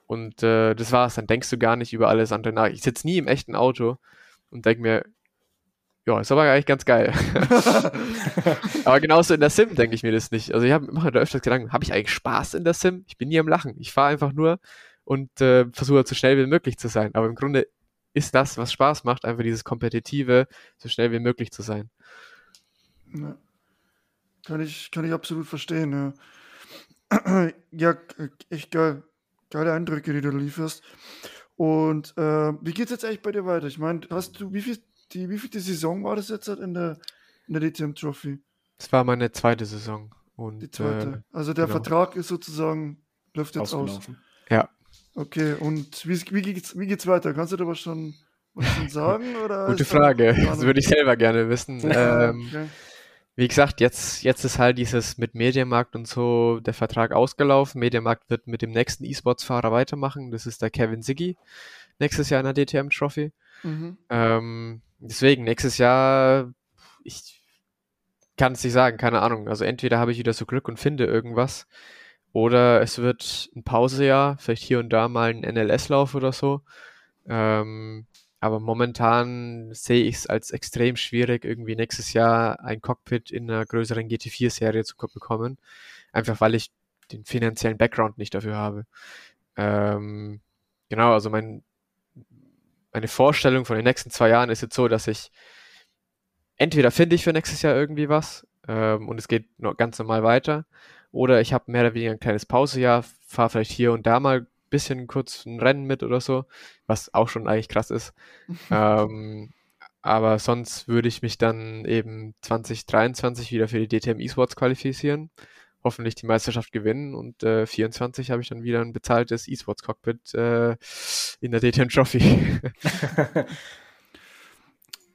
und äh, das war's. Dann denkst du gar nicht über alles andere nach. Ich sitze nie im echten Auto und denke mir, ja, ist aber eigentlich ganz geil. aber genauso in der Sim denke ich mir das nicht. Also ich habe immer da öfters Gedanken, habe ich eigentlich Spaß in der Sim? Ich bin nie am Lachen. Ich fahre einfach nur und äh, versuche so schnell wie möglich zu sein. Aber im Grunde ist das, was Spaß macht, einfach dieses Kompetitive, so schnell wie möglich zu sein. Ja. Kann ich, kann ich absolut verstehen, ja. ja, echt geil. Geile Eindrücke, die du lieferst. Und äh, wie geht's jetzt eigentlich bei dir weiter? Ich meine, hast du, wie viel, die, wie viel die Saison war das jetzt halt in der, in der DTM Trophy? Das war meine zweite Saison. Und, Die zweite. Äh, also der genau. Vertrag ist sozusagen, läuft jetzt aus. Ja, Okay, und wie, wie, geht's, wie geht's weiter? Kannst du da was schon, was schon sagen? Oder gute Frage. Das würde ich selber gerne wissen. Ja, ähm, okay. Wie gesagt, jetzt, jetzt ist halt dieses mit Mediamarkt und so der Vertrag ausgelaufen. Mediamarkt wird mit dem nächsten E-Sports-Fahrer weitermachen. Das ist der Kevin Siggy. Nächstes Jahr in der DTM Trophy. Mhm. Ähm, deswegen, nächstes Jahr, ich kann es nicht sagen, keine Ahnung. Also entweder habe ich wieder so Glück und finde irgendwas. Oder es wird ein Pausejahr, vielleicht hier und da mal ein NLS-Lauf oder so. Ähm, aber momentan sehe ich es als extrem schwierig, irgendwie nächstes Jahr ein Cockpit in einer größeren GT4-Serie zu ko- bekommen. Einfach weil ich den finanziellen Background nicht dafür habe. Ähm, genau, also mein, meine Vorstellung von den nächsten zwei Jahren ist jetzt so, dass ich entweder finde ich für nächstes Jahr irgendwie was ähm, und es geht noch ganz normal weiter, oder ich habe mehr oder weniger ein kleines Pausejahr, fahre vielleicht hier und da mal ein bisschen kurz ein Rennen mit oder so, was auch schon eigentlich krass ist. ähm, aber sonst würde ich mich dann eben 2023 wieder für die DTM Esports qualifizieren, hoffentlich die Meisterschaft gewinnen und äh, 24 habe ich dann wieder ein bezahltes Esports Cockpit äh, in der DTM Trophy.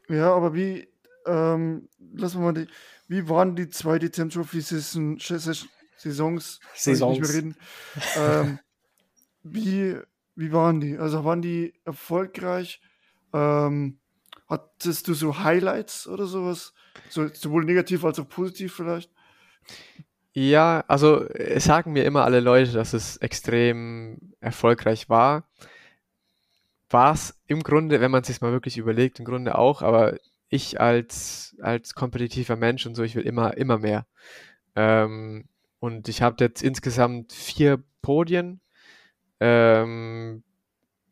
Ja, aber wie, ähm, lassen wir mal die, wie waren die zwei DTM Trophy Saison, Saisons, Saisons, nicht mehr reden, ähm, wie, wie waren die? Also waren die erfolgreich? Ähm, hattest du so Highlights oder sowas? So, sowohl negativ als auch positiv vielleicht? Ja, also es sagen mir immer alle Leute, dass es extrem erfolgreich war. War es im Grunde, wenn man es sich mal wirklich überlegt, im Grunde auch, aber ich als, als kompetitiver Mensch und so, ich will immer, immer mehr. Ähm, und ich habe jetzt insgesamt vier Podien, ähm,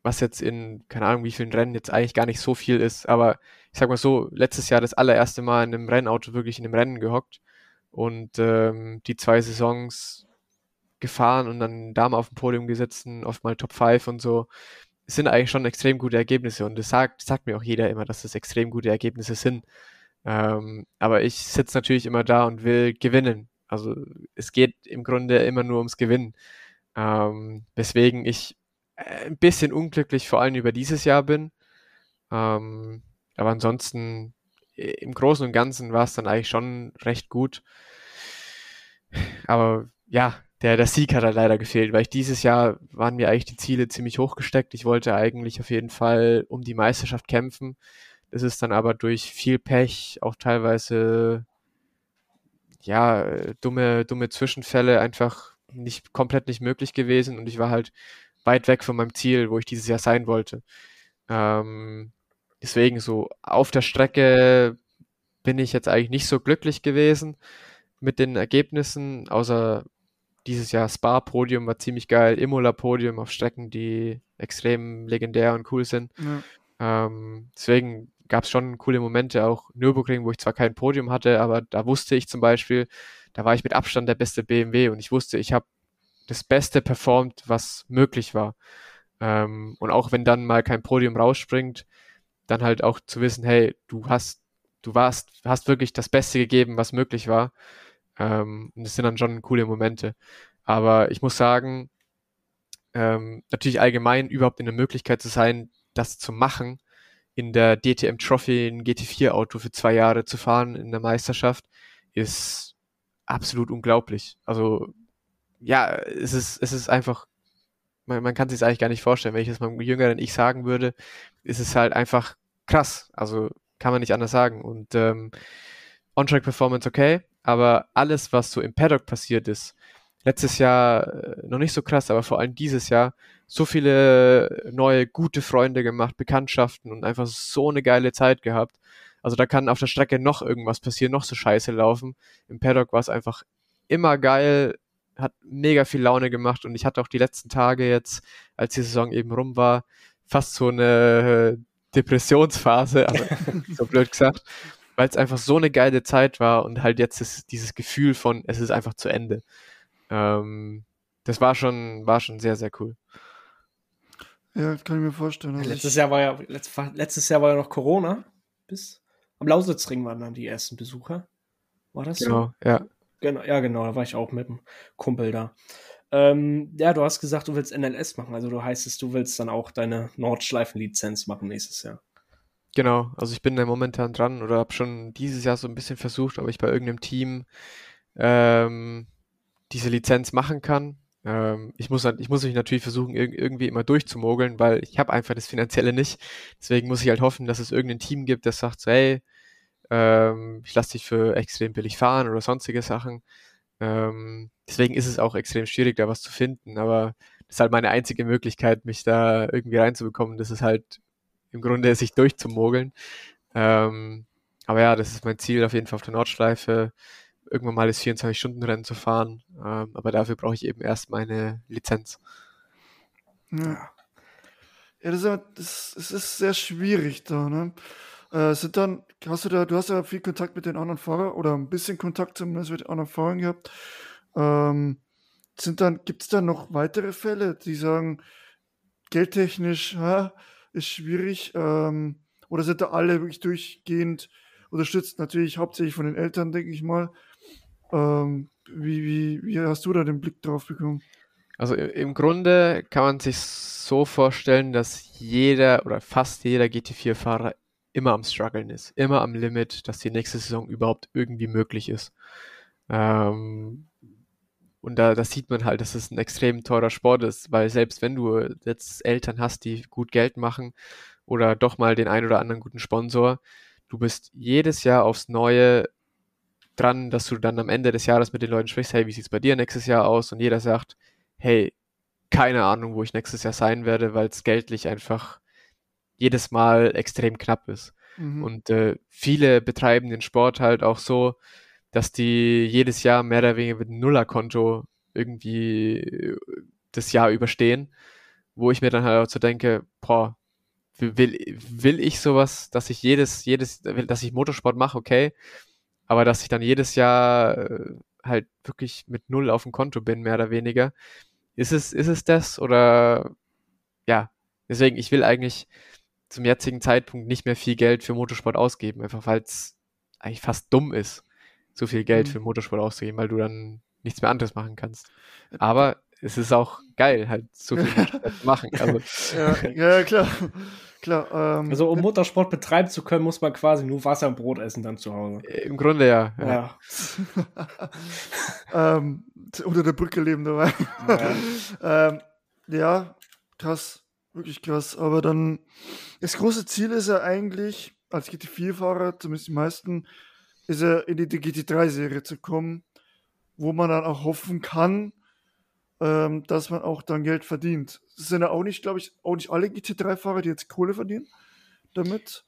was jetzt in, keine Ahnung, wie vielen Rennen jetzt eigentlich gar nicht so viel ist, aber ich sag mal so, letztes Jahr das allererste Mal in einem Rennauto wirklich in einem Rennen gehockt und ähm, die zwei Saisons gefahren und dann da mal auf dem Podium gesessen, oft mal Top 5 und so. Es sind eigentlich schon extrem gute Ergebnisse und das sagt, sagt mir auch jeder immer, dass das extrem gute Ergebnisse sind. Ähm, aber ich sitze natürlich immer da und will gewinnen. Also es geht im Grunde immer nur ums Gewinnen. Ähm, weswegen ich äh, ein bisschen unglücklich vor allem über dieses Jahr bin. Ähm, aber ansonsten im Großen und Ganzen war es dann eigentlich schon recht gut. Aber ja, der, der Sieg hat halt leider gefehlt, weil ich dieses Jahr waren mir eigentlich die Ziele ziemlich hochgesteckt. Ich wollte eigentlich auf jeden Fall um die Meisterschaft kämpfen. Das ist dann aber durch viel Pech, auch teilweise ja, äh, dumme, dumme Zwischenfälle einfach nicht komplett nicht möglich gewesen und ich war halt weit weg von meinem Ziel, wo ich dieses Jahr sein wollte. Ähm, deswegen so auf der Strecke bin ich jetzt eigentlich nicht so glücklich gewesen mit den Ergebnissen, außer dieses Jahr Spa-Podium war ziemlich geil, Imola-Podium auf Strecken, die extrem legendär und cool sind. Ja. Ähm, deswegen gab es schon coole Momente, auch Nürburgring, wo ich zwar kein Podium hatte, aber da wusste ich zum Beispiel, da war ich mit Abstand der beste BMW und ich wusste, ich habe das Beste performt, was möglich war. Ähm, und auch wenn dann mal kein Podium rausspringt, dann halt auch zu wissen, hey, du hast du warst, hast wirklich das Beste gegeben, was möglich war. Ähm, und das sind dann schon coole Momente. Aber ich muss sagen, ähm, natürlich allgemein überhaupt in der Möglichkeit zu sein, das zu machen, in der DTM Trophy ein GT4 Auto für zwei Jahre zu fahren in der Meisterschaft, ist absolut unglaublich. Also ja, es ist, es ist einfach, man, man kann sich eigentlich gar nicht vorstellen. Wenn ich es meinem jüngeren Ich sagen würde, ist es halt einfach krass. Also kann man nicht anders sagen. Und ähm, On-Track-Performance okay, aber alles, was so im Paddock passiert ist, letztes Jahr äh, noch nicht so krass, aber vor allem dieses Jahr so viele neue gute Freunde gemacht, Bekanntschaften und einfach so eine geile Zeit gehabt. Also da kann auf der Strecke noch irgendwas passieren, noch so scheiße laufen. Im Paddock war es einfach immer geil, hat mega viel Laune gemacht und ich hatte auch die letzten Tage jetzt, als die Saison eben rum war, fast so eine Depressionsphase, aber so blöd gesagt, weil es einfach so eine geile Zeit war und halt jetzt ist dieses Gefühl von, es ist einfach zu Ende. Ähm, das war schon, war schon sehr, sehr cool. Ja, kann ich mir vorstellen. Also letztes, Jahr war ja, letzt, letztes Jahr war ja noch Corona. Bis am Lausitzring waren dann die ersten Besucher. War das genau, so? ja. Genau, ja, genau, da war ich auch mit dem Kumpel da. Ähm, ja, du hast gesagt, du willst NLS machen. Also du heißt es, du willst dann auch deine Nordschleifen-Lizenz machen nächstes Jahr. Genau, also ich bin da momentan dran oder habe schon dieses Jahr so ein bisschen versucht, ob ich bei irgendeinem Team ähm, diese Lizenz machen kann. Ähm, ich, muss, ich muss mich natürlich versuchen, ir irgendwie immer durchzumogeln, weil ich habe einfach das Finanzielle nicht. Deswegen muss ich halt hoffen, dass es irgendein Team gibt, das sagt so, hey, ähm, ich lasse dich für extrem billig fahren oder sonstige Sachen. Ähm, deswegen ist es auch extrem schwierig, da was zu finden. Aber das ist halt meine einzige Möglichkeit, mich da irgendwie reinzubekommen. Das ist halt im Grunde sich durchzumogeln. Ähm, aber ja, das ist mein Ziel auf jeden Fall auf der Nordschleife irgendwann mal das 24-Stunden-Rennen zu fahren. Ähm, aber dafür brauche ich eben erst meine Lizenz. Ja, ja das, ist, das, ist sehr schwierig da. Ne? Äh, sind dann, hast du da, du hast ja viel Kontakt mit den anderen Fahrern oder ein bisschen Kontakt zumindest mit anderen Fahrern gehabt. Ähm, sind dann, gibt es da noch weitere Fälle, die sagen, geldtechnisch ja, ist schwierig? Ähm, oder sind da alle wirklich durchgehend unterstützt? Natürlich hauptsächlich von den Eltern, denke ich mal. Ähm, wie, wie, wie hast du da den Blick drauf bekommen? Also im Grunde kann man sich so vorstellen, dass jeder oder fast jeder GT4-Fahrer immer am struggeln ist, immer am Limit, dass die nächste Saison überhaupt irgendwie möglich ist. Ähm, und da das sieht man halt, dass es ein extrem teurer Sport ist, weil selbst wenn du jetzt Eltern hast, die gut Geld machen oder doch mal den ein oder anderen guten Sponsor, du bist jedes Jahr aufs Neue dran, dass du dann am Ende des Jahres mit den Leuten sprichst, hey, wie sieht's bei dir nächstes Jahr aus? Und jeder sagt, hey, keine Ahnung, wo ich nächstes Jahr sein werde, weil es geldlich einfach jedes Mal extrem knapp ist. Mhm. Und äh, viele betreiben den Sport halt auch so, dass die jedes Jahr mehr oder weniger mit einem Nullerkonto irgendwie äh, das Jahr überstehen, wo ich mir dann halt auch so denke, boah, will, will ich sowas, dass ich jedes, jedes, dass ich Motorsport mache, okay, aber dass ich dann jedes Jahr äh, halt wirklich mit null auf dem Konto bin, mehr oder weniger. Ist es, ist es das oder ja, deswegen, ich will eigentlich zum jetzigen Zeitpunkt nicht mehr viel Geld für Motorsport ausgeben, einfach weil es eigentlich fast dumm ist, so viel Geld mhm. für Motorsport auszugeben, weil du dann nichts mehr anderes machen kannst. Aber es ist auch geil, halt so viel Motorsport zu machen. Also, ja, ja, klar. Klar, ähm, also um Motorsport betreiben zu können, muss man quasi nur Wasser und Brot essen dann zu Hause. Äh, Im Grunde ja. ja. ja. ähm, unter der Brücke leben dabei. Ja. ähm, ja, krass, wirklich krass. Aber dann, das große Ziel ist ja eigentlich, als GT4-Fahrer, zumindest die meisten, ist er in die GT3-Serie zu kommen, wo man dann auch hoffen kann, ähm, dass man auch dann Geld verdient. Das sind ja auch nicht, glaube ich, auch nicht alle GT3-Fahrer, die jetzt Kohle verdienen damit.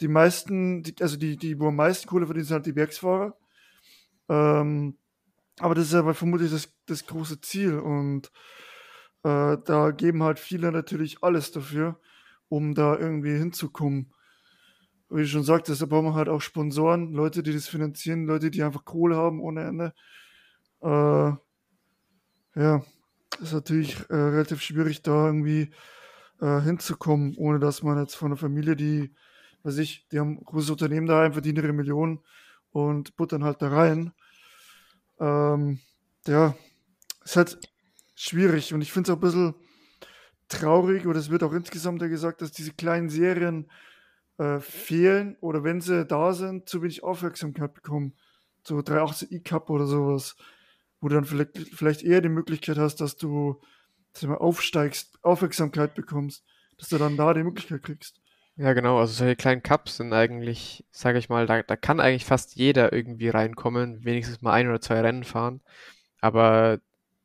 Die meisten, die, also die, die, wo am meisten Kohle verdienen, sind halt die Werksfahrer. Ähm, aber das ist aber vermutlich das, das große Ziel und äh, da geben halt viele natürlich alles dafür, um da irgendwie hinzukommen. Wie du schon sagtest, da brauchen wir halt auch Sponsoren, Leute, die das finanzieren, Leute, die einfach Kohle haben ohne Ende. Äh, ja, ist natürlich äh, relativ schwierig, da irgendwie äh, hinzukommen, ohne dass man jetzt von einer Familie, die weiß ich, die haben große Unternehmen daheim, verdienen ihre Millionen und buttern halt da rein. Ähm, ja, ist halt schwierig und ich finde es auch ein bisschen traurig oder es wird auch insgesamt gesagt, dass diese kleinen Serien äh, fehlen oder wenn sie da sind, zu wenig Aufmerksamkeit bekommen. So 318 E-Cup oder sowas, wo du dann vielleicht, vielleicht eher die Möglichkeit hast, dass du dass du mal aufsteigst, Aufmerksamkeit bekommst, dass du dann da die Möglichkeit kriegst. Ja, genau. Also solche kleinen Cups sind eigentlich, sage ich mal, da, da kann eigentlich fast jeder irgendwie reinkommen, wenigstens mal ein oder zwei Rennen fahren. Aber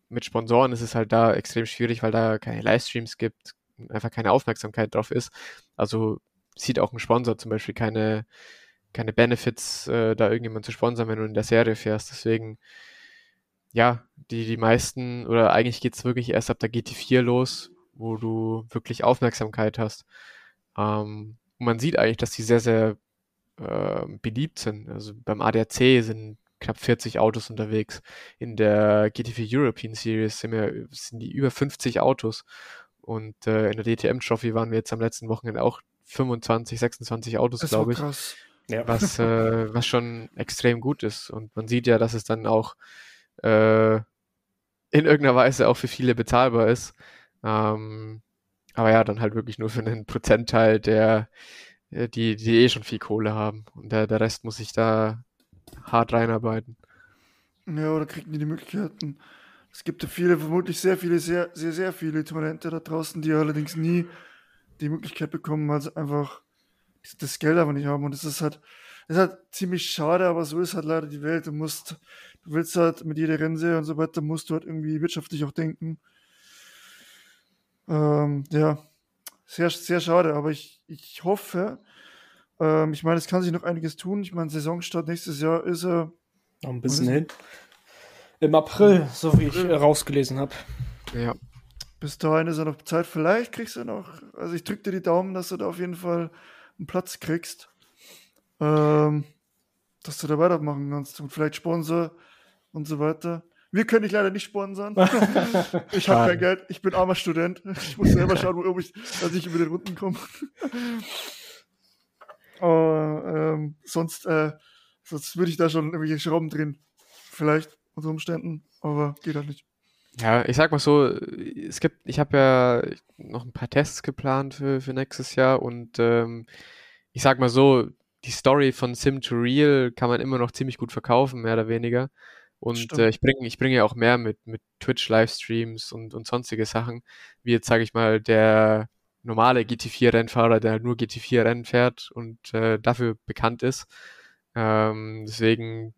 mit Sponsoren ist es halt da extrem schwierig, weil da keine Livestreams gibt, einfach keine Aufmerksamkeit drauf ist. Also sieht auch ein Sponsor zum Beispiel keine, keine Benefits, äh, da irgendjemand zu sponsern, wenn du in der Serie fährst. Deswegen, ja, die, die meisten, oder eigentlich geht's wirklich erst ab der GT4 los, wo du wirklich Aufmerksamkeit hast. Ähm, man sieht eigentlich, dass die sehr, sehr äh, beliebt sind. Also beim ADAC sind knapp 40 Autos unterwegs. In der GT4 European Series sind, wir, sind die über 50 Autos. Und äh, in der DTM Trophy waren wir jetzt am letzten Wochenende auch 25, 26 Autos, glaube ich. Krass. Ja. Was, äh, was schon extrem gut ist. Und man sieht ja, dass es dann auch äh, in irgendeiner Weise auch für viele bezahlbar ist. Ähm, aber ja, dann halt wirklich nur für einen Prozentteil der, äh, die, die eh schon viel Kohle haben. Und der, der Rest muss sich da hart reinarbeiten. Ja, oder kriegen die die Möglichkeiten. Es gibt ja viele, vermutlich sehr viele, sehr, sehr, sehr viele Talente da draußen, die allerdings nie die Möglichkeit bekommen, weil sie einfach das Geld aber nicht haben. Und das ist halt, das ist halt ziemlich schade, aber so ist halt leider die Welt. Du musst, du willst halt mit jeder Rennserie und so weiter, musst du halt irgendwie wirtschaftlich auch denken. Ähm, ja, sehr, sehr schade, aber ich, ich hoffe, ähm, ich meine, es kann sich noch einiges tun. Ich meine, Saisonstart nächstes Jahr ist er. Noch ein bisschen hin. Im April, so wie ich äh, rausgelesen habe. Ja. Bis dahin ist er noch Zeit. Vielleicht kriegst du noch, also ich drücke dir die Daumen, dass du da auf jeden Fall einen Platz kriegst. Ähm, dass du da weitermachen kannst und vielleicht Sponsor und so weiter. Wir können dich leider nicht sponsern. ich habe kein Geld. Ich bin armer Student. Ich muss selber schauen, ob ich, dass ich über die Runden komme. Aber ähm, sonst, äh, sonst würde ich da schon irgendwelche Schrauben drehen. Vielleicht unter Umständen, aber geht halt nicht. Ja, ich sag mal so, es gibt, ich habe ja noch ein paar Tests geplant für, für nächstes Jahr und ähm, ich sag mal so, die Story von Sim to Real kann man immer noch ziemlich gut verkaufen, mehr oder weniger. Und äh, ich bringe ich bringe ja auch mehr mit, mit Twitch-Livestreams und, und sonstige Sachen, wie jetzt, sage ich mal, der normale GT4-Rennfahrer, der nur GT4-Rennen fährt und äh, dafür bekannt ist. Ähm, deswegen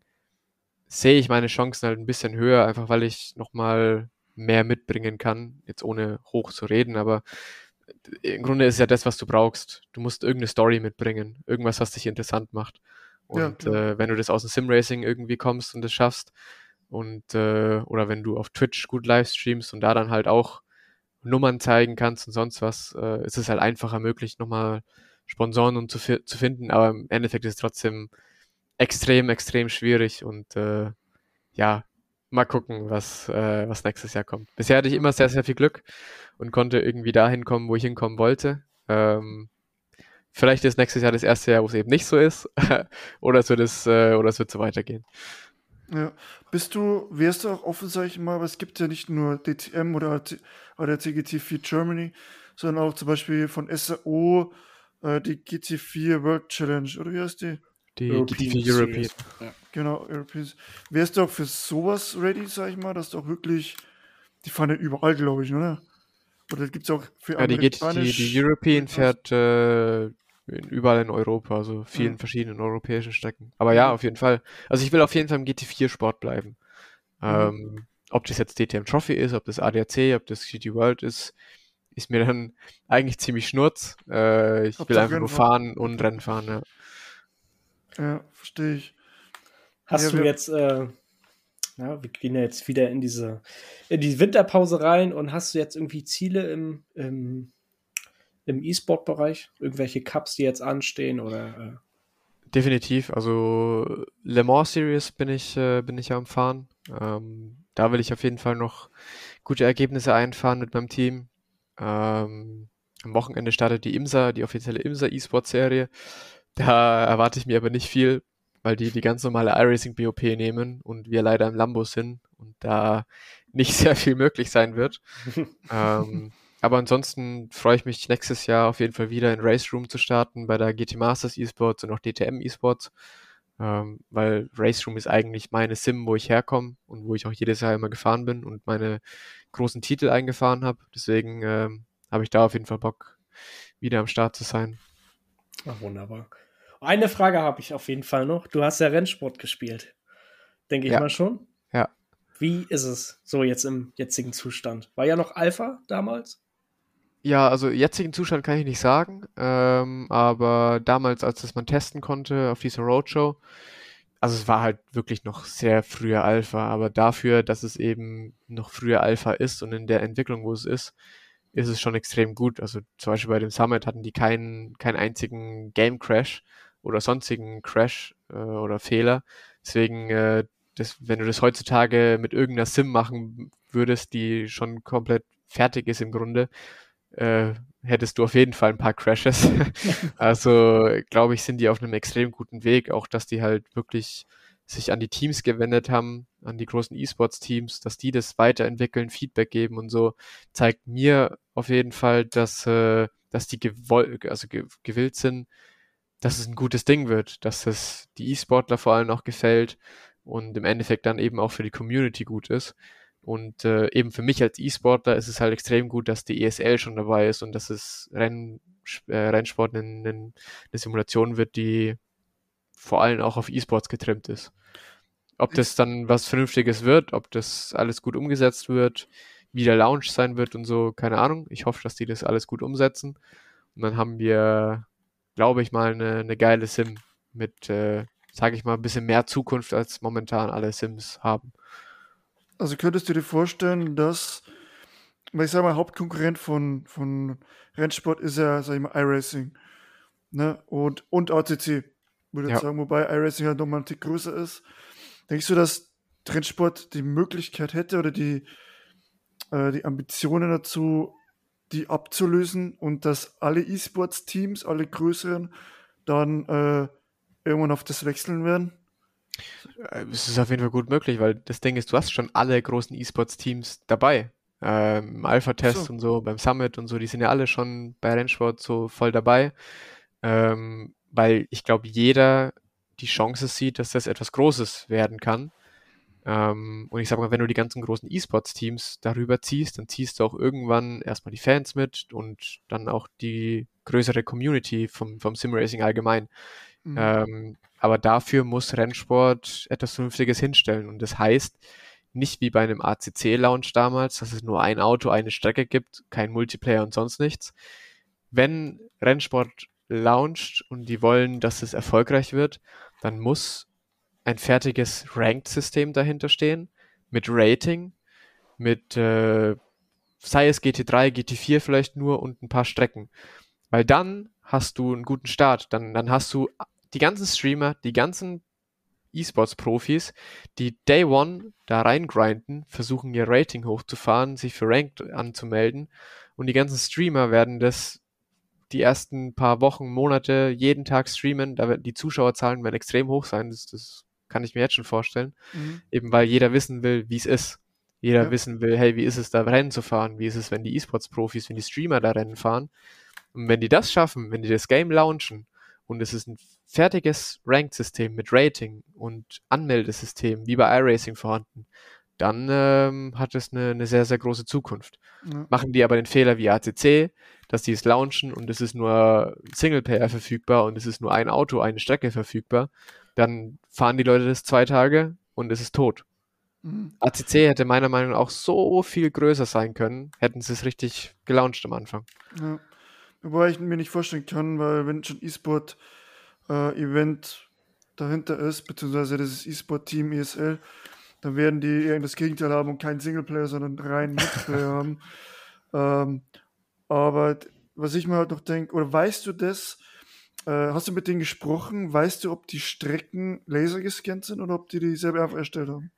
sehe ich meine Chancen halt ein bisschen höher, einfach weil ich nochmal mehr mitbringen kann, jetzt ohne hoch zu reden, aber im Grunde ist ja das, was du brauchst. Du musst irgendeine Story mitbringen, irgendwas, was dich interessant macht. Und ja, äh, wenn du das aus dem Simracing irgendwie kommst und das schaffst, und äh, oder wenn du auf Twitch gut livestreamst und da dann halt auch Nummern zeigen kannst und sonst was, äh, ist es halt einfacher möglich, nochmal Sponsoren und zu, zu finden, aber im Endeffekt ist es trotzdem extrem, extrem schwierig und äh, ja, mal gucken, was, äh, was nächstes Jahr kommt. Bisher hatte ich immer sehr, sehr viel Glück und konnte irgendwie dahin kommen, wo ich hinkommen wollte. Ähm, vielleicht ist nächstes Jahr das erste Jahr, wo es eben nicht so ist, oder es wird es, äh, oder es wird so weitergehen. Ja. Bist du, wärst du auch offen, sag ich mal, aber es gibt ja nicht nur DTM oder, oder CGT4 Germany, sondern auch zum Beispiel von SAO äh, die GT4 World Challenge, oder wie heißt die? Die GT4 European. Ja. Genau, European. Wärst du auch für sowas ready, sag ich mal, dass du auch wirklich, die fahren ja überall, glaube ich, oder? Oder gibt es auch für ja, die, geht, die, die European fährt äh, überall in Europa, also vielen mhm. verschiedenen europäischen Strecken. Aber ja, auf jeden Fall. Also ich will auf jeden Fall im GT4-Sport bleiben. Mhm. Ähm, ob das jetzt DTM Trophy ist, ob das ADAC, ob das GT World ist, ist mir dann eigentlich ziemlich schnurz. Äh, ich ob will einfach nur fahren und Rennen fahren, ja. Ja, verstehe ich. Hast ja, du jetzt, äh, ja, wir gehen ja jetzt wieder in diese, in die Winterpause rein und hast du jetzt irgendwie Ziele im, im im E-Sport-Bereich? Irgendwelche Cups, die jetzt anstehen oder? Äh? Definitiv. Also Le Mans Series bin ich, äh, bin ich ja am Fahren. Ähm, da will ich auf jeden Fall noch gute Ergebnisse einfahren mit meinem Team. Ähm, am Wochenende startet die IMSA, die offizielle IMSA E-Sport-Serie. Da erwarte ich mir aber nicht viel, weil die die ganz normale iRacing BOP nehmen und wir leider im Lambo sind und da nicht sehr viel möglich sein wird. ähm, aber ansonsten freue ich mich nächstes Jahr auf jeden Fall wieder in Race Room zu starten bei der GT Masters Esports und auch DTM Esports, ähm, weil Race Room ist eigentlich meine Sim, wo ich herkomme und wo ich auch jedes Jahr immer gefahren bin und meine großen Titel eingefahren habe. Deswegen ähm, habe ich da auf jeden Fall Bock, wieder am Start zu sein. Ach, wunderbar. Eine Frage habe ich auf jeden Fall noch. Du hast ja Rennsport gespielt. Denke ich ja. mal schon. Ja. Wie ist es so jetzt im jetzigen Zustand? War ja noch Alpha damals? Ja, also jetzigen Zustand kann ich nicht sagen, ähm, aber damals, als das man testen konnte auf dieser Roadshow, also es war halt wirklich noch sehr früher Alpha, aber dafür, dass es eben noch früher Alpha ist und in der Entwicklung, wo es ist, ist es schon extrem gut. Also zum Beispiel bei dem Summit hatten die keinen, keinen einzigen Game Crash oder sonstigen Crash äh, oder Fehler. Deswegen, äh, das, wenn du das heutzutage mit irgendeiner Sim machen würdest, die schon komplett fertig ist im Grunde, äh, hättest du auf jeden Fall ein paar Crashes. also glaube ich, sind die auf einem extrem guten Weg, auch dass die halt wirklich sich an die Teams gewendet haben, an die großen E-Sports-Teams, dass die das weiterentwickeln, Feedback geben und so, zeigt mir auf jeden Fall, dass, äh, dass die gewoll also ge gewillt sind, dass es ein gutes Ding wird, dass es die E-Sportler vor allem auch gefällt und im Endeffekt dann eben auch für die Community gut ist. Und äh, eben für mich als E-Sportler ist es halt extrem gut, dass die ESL schon dabei ist und dass es Renn, äh, Rennsport eine, eine Simulation wird, die vor allem auch auf E-Sports getrimmt ist. Ob das dann was Vernünftiges wird, ob das alles gut umgesetzt wird, wie der Launch sein wird und so, keine Ahnung. Ich hoffe, dass die das alles gut umsetzen. Und dann haben wir, glaube ich, mal eine, eine geile Sim mit, äh, sage ich mal, ein bisschen mehr Zukunft, als momentan alle Sims haben. Also könntest du dir vorstellen, dass, weil ich sage mal, Hauptkonkurrent von, von Rennsport ist ja, sag ich mal, iRacing. Ne? Und, und ACC würde ich ja. sagen, wobei iRacing halt nochmal ein Tick größer ist. Denkst du, dass Trendsport die Möglichkeit hätte oder die, äh, die Ambitionen dazu, die abzulösen und dass alle E-Sports-Teams, alle größeren, dann äh, irgendwann auf das wechseln werden? Äh, es ist auf jeden Fall gut möglich, weil das Ding ist, du hast schon alle großen E-Sports-Teams dabei. Ähm, Alpha-Test so. und so, beim Summit und so, die sind ja alle schon bei Rennsport so voll dabei. Ähm, weil ich glaube, jeder die Chance sieht, dass das etwas Großes werden kann. Ähm, und ich sage mal, wenn du die ganzen großen E-Sports-Teams darüber ziehst, dann ziehst du auch irgendwann erstmal die Fans mit und dann auch die größere Community vom, vom Simracing allgemein. Mhm. Ähm, aber dafür muss Rennsport etwas Vernünftiges hinstellen. Und das heißt, nicht wie bei einem ACC-Launch damals, dass es nur ein Auto, eine Strecke gibt, kein Multiplayer und sonst nichts. Wenn Rennsport launcht und die wollen, dass es erfolgreich wird, dann muss ein fertiges Ranked-System dahinter stehen, mit Rating, mit äh, sei es GT3, GT4 vielleicht nur und ein paar Strecken. Weil dann hast du einen guten Start. Dann, dann hast du die ganzen Streamer, die ganzen E-Sports-Profis, die Day One da reingrinden, versuchen ihr Rating hochzufahren, sich für Ranked anzumelden und die ganzen Streamer werden das die ersten paar Wochen, Monate jeden Tag streamen. Da werden die Zuschauerzahlen werden extrem hoch sein. Das, das kann ich mir jetzt schon vorstellen. Mhm. Eben weil jeder wissen will, wie es ist. Jeder ja. wissen will, hey, wie ist es da Rennen zu fahren? Wie ist es, wenn die E-Sports-Profis, wenn die Streamer da Rennen fahren? Und wenn die das schaffen, wenn die das Game launchen und es ist ein fertiges Ranked-System mit Rating und Anmeldesystem wie bei iRacing vorhanden, dann ähm, hat es eine, eine, sehr, sehr große Zukunft. Ja. Machen die aber den Fehler wie ACC, dass die es launchen und es ist nur Singleplayer verfügbar und es ist nur ein Auto, eine Strecke verfügbar, dann fahren die Leute das zwei Tage und es ist tot. Mhm. ACC hätte meiner Meinung nach auch so viel größer sein können, hätten sie es richtig gelauncht am Anfang. Ja. Wobei ich mir nicht vorstellen kann, weil wenn schon E-Sport-Event äh, dahinter ist, beziehungsweise das E-Sport-Team ESL, dann werden die eher das Gegenteil haben und keinen Singleplayer, sondern rein Multiplayer haben. Ähm, aber was ich mir halt noch denke, oder weißt du das, äh, hast du mit denen gesprochen, weißt du, ob die Strecken laser gescannt sind oder ob die die selber einfach erstellt haben?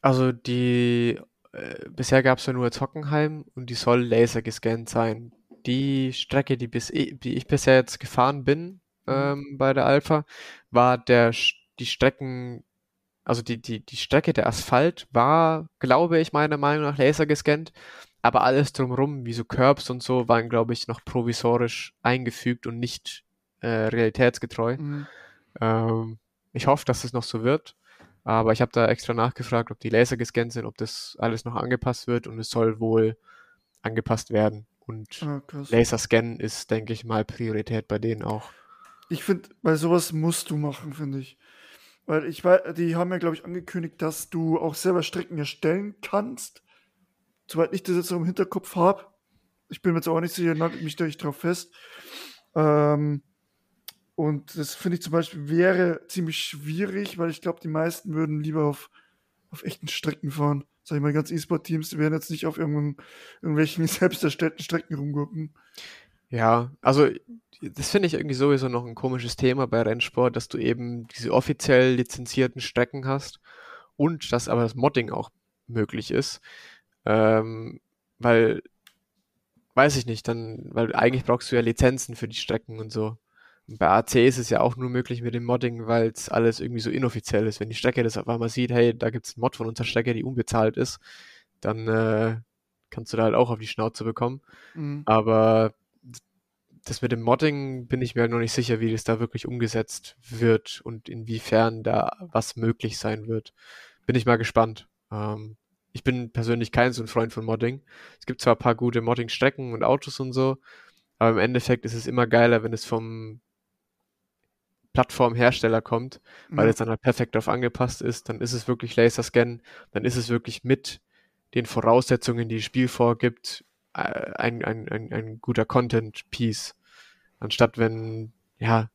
Also die, äh, bisher gab es ja nur Zockenheim und die soll laser gescannt sein. Die Strecke, die, bis, die ich bisher jetzt gefahren bin mhm. ähm, bei der Alpha, war der, die Strecken, also die, die, die Strecke, der Asphalt war, glaube ich, meiner Meinung nach laser gescannt, aber alles drumherum, wie so Curbs und so, waren, glaube ich, noch provisorisch eingefügt und nicht äh, realitätsgetreu. Mhm. Ähm, ich hoffe, dass es noch so wird. Aber ich habe da extra nachgefragt, ob die Laser gescannt sind, ob das alles noch angepasst wird und es soll wohl angepasst werden. Und ah, Laserscan ist, denke ich mal, Priorität bei denen auch. Ich finde, bei sowas musst du machen, finde ich. Weil ich weiß, die haben ja, glaube ich, angekündigt, dass du auch selber Strecken erstellen kannst. Soweit ich das jetzt so im Hinterkopf habe. Ich bin mir jetzt auch nicht sicher, nagelt mich da nicht drauf fest. Ähm, und das finde ich zum Beispiel wäre ziemlich schwierig, weil ich glaube, die meisten würden lieber auf, auf echten Strecken fahren. Sag ich mal, ganz E-Sport-Teams, die werden jetzt nicht auf irgendwelchen selbst erstellten Strecken rumgucken. Ja, also das finde ich irgendwie sowieso noch ein komisches Thema bei Rennsport, dass du eben diese offiziell lizenzierten Strecken hast und dass aber das Modding auch möglich ist. Ähm, weil, weiß ich nicht, dann, weil eigentlich brauchst du ja Lizenzen für die Strecken und so bei AC ist es ja auch nur möglich mit dem Modding, weil es alles irgendwie so inoffiziell ist. Wenn die Strecke das auf einmal sieht, hey, da gibt es einen Mod von unserer Strecke, die unbezahlt ist, dann äh, kannst du da halt auch auf die Schnauze bekommen. Mhm. Aber das mit dem Modding bin ich mir halt noch nicht sicher, wie das da wirklich umgesetzt wird und inwiefern da was möglich sein wird. Bin ich mal gespannt. Ähm, ich bin persönlich kein so ein Freund von Modding. Es gibt zwar ein paar gute Modding-Strecken und Autos und so, aber im Endeffekt ist es immer geiler, wenn es vom Plattformhersteller kommt, weil mhm. es dann halt perfekt darauf angepasst ist, dann ist es wirklich Laserscan, dann ist es wirklich mit den Voraussetzungen, die das Spiel vorgibt, äh, ein, ein, ein, ein guter Content-Piece. Anstatt wenn, ja,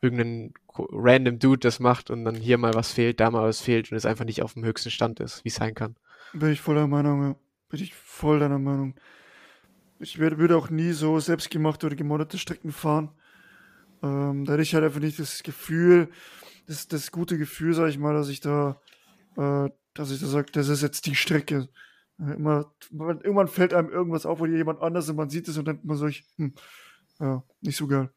irgendein random Dude das macht und dann hier mal was fehlt, da mal was fehlt und es einfach nicht auf dem höchsten Stand ist, wie es sein kann. Bin ich voll der Meinung, ja. Bin ich voll deiner Meinung. Ich würde auch nie so selbstgemachte oder gemoddete Strecken fahren. Ähm, da hätte ich halt einfach nicht das Gefühl, das, das gute Gefühl, sag ich mal, dass ich da, äh, dass ich da sage, das ist jetzt die Strecke. Äh, immer, irgendwann fällt einem irgendwas auf, wo jemand anders und man sieht es und dann man so, ich, hm, ja, nicht so geil.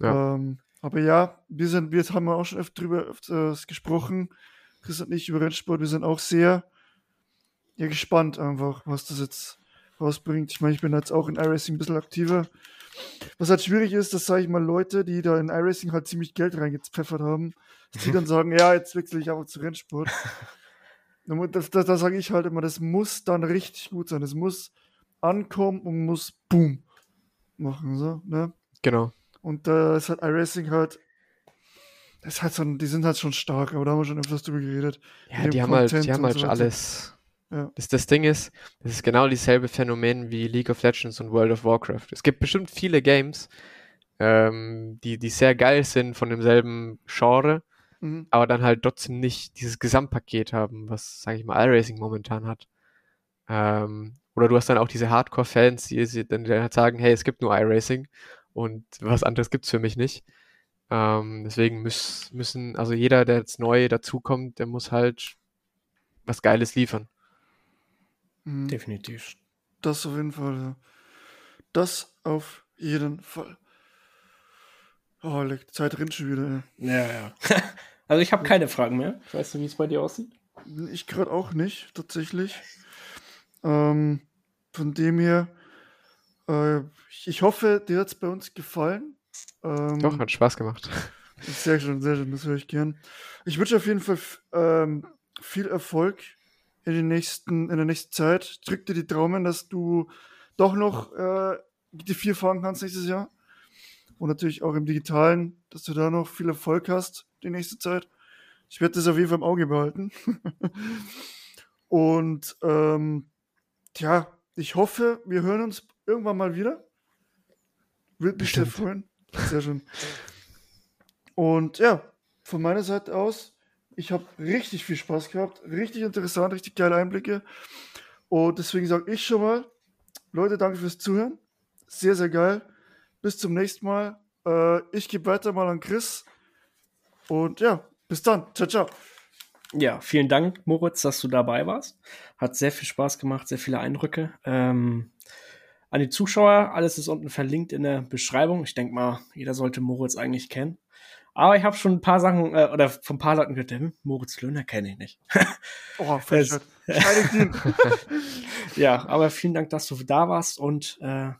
Ja. Ähm, aber ja, wir sind, wir haben auch schon öfter drüber öfters gesprochen. Chris und ich über Rennsport, wir sind auch sehr ja, gespannt einfach, was das jetzt rausbringt. Ich meine, ich bin jetzt auch in iRacing ein bisschen aktiver. Was halt schwierig ist, dass, sage ich mal, Leute, die da in iRacing halt ziemlich Geld reingepfeffert haben, dass die dann sagen, ja, jetzt wechsle ich einfach zu Rennsport. Das sage ich halt immer, das muss dann richtig gut sein. Das muss ankommen und muss boom machen, so, ne? Genau. Und da äh, ist halt iRacing halt, das ist halt so, die sind halt schon stark, aber da haben wir schon öfters drüber geredet. Ja, die haben, halt, die haben halt so alles ja. Das, das Ding ist, das ist genau dieselbe Phänomen wie League of Legends und World of Warcraft. Es gibt bestimmt viele Games, ähm, die, die sehr geil sind von demselben Genre, mhm. aber dann halt trotzdem nicht dieses Gesamtpaket haben, was, sage ich mal, iRacing momentan hat. Ähm, oder du hast dann auch diese Hardcore-Fans, die, dann halt sagen, hey, es gibt nur iRacing und was anderes gibt's für mich nicht. Ähm, deswegen müß, müssen, also jeder, der jetzt neu dazukommt, der muss halt was Geiles liefern. Mhm. Definitiv. Das auf jeden Fall, ja. Das auf jeden Fall. Oh, die Zeit rennt schon wieder. Ja, ja. also ich habe keine Fragen mehr. Ich weiß nicht, wie es bei dir aussieht. Ich gerade auch nicht, tatsächlich. Ähm, von dem her, äh, ich hoffe, dir hat es bei uns gefallen. Ähm, Doch, hat Spaß gemacht. Sehr schön, sehr schön, das höre ich gern. Ich wünsche auf jeden Fall ähm, viel Erfolg in, den nächsten, in der nächsten Zeit. Drück dir die Daumen, dass du doch noch äh, die vier fahren kannst nächstes Jahr. Und natürlich auch im Digitalen, dass du da noch viel Erfolg hast die nächste Zeit. Ich werde das auf jeden Fall im Auge behalten. Und ähm, ja, ich hoffe, wir hören uns irgendwann mal wieder. Würde mich sehr freuen. Sehr schön. Und ja, von meiner Seite aus ich habe richtig viel Spaß gehabt, richtig interessant, richtig geile Einblicke. Und deswegen sage ich schon mal, Leute, danke fürs Zuhören. Sehr, sehr geil. Bis zum nächsten Mal. Äh, ich gebe weiter mal an Chris. Und ja, bis dann. Ciao, ciao. Ja, vielen Dank, Moritz, dass du dabei warst. Hat sehr viel Spaß gemacht, sehr viele Eindrücke. Ähm, an die Zuschauer. Alles ist unten verlinkt in der Beschreibung. Ich denke mal, jeder sollte Moritz eigentlich kennen. Aber ich habe schon ein paar Sachen äh, oder von ein paar Leuten gehört, hm, Moritz Löhner kenne ich nicht. oh, das, ja, aber vielen Dank, dass du da warst und äh,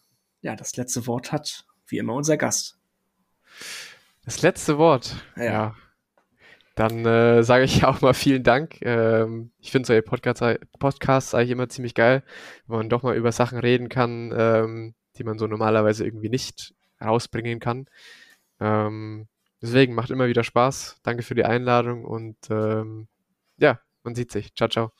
ja, das letzte Wort hat wie immer unser Gast. Das letzte Wort. Ja. ja. Dann äh, sage ich auch mal vielen Dank. Ähm, ich finde solche Podcasts, Podcasts eigentlich immer ziemlich geil, wenn man doch mal über Sachen reden kann, ähm, die man so normalerweise irgendwie nicht rausbringen kann. Ähm, deswegen macht immer wieder Spaß. Danke für die Einladung und ähm, ja, man sieht sich. Ciao, ciao.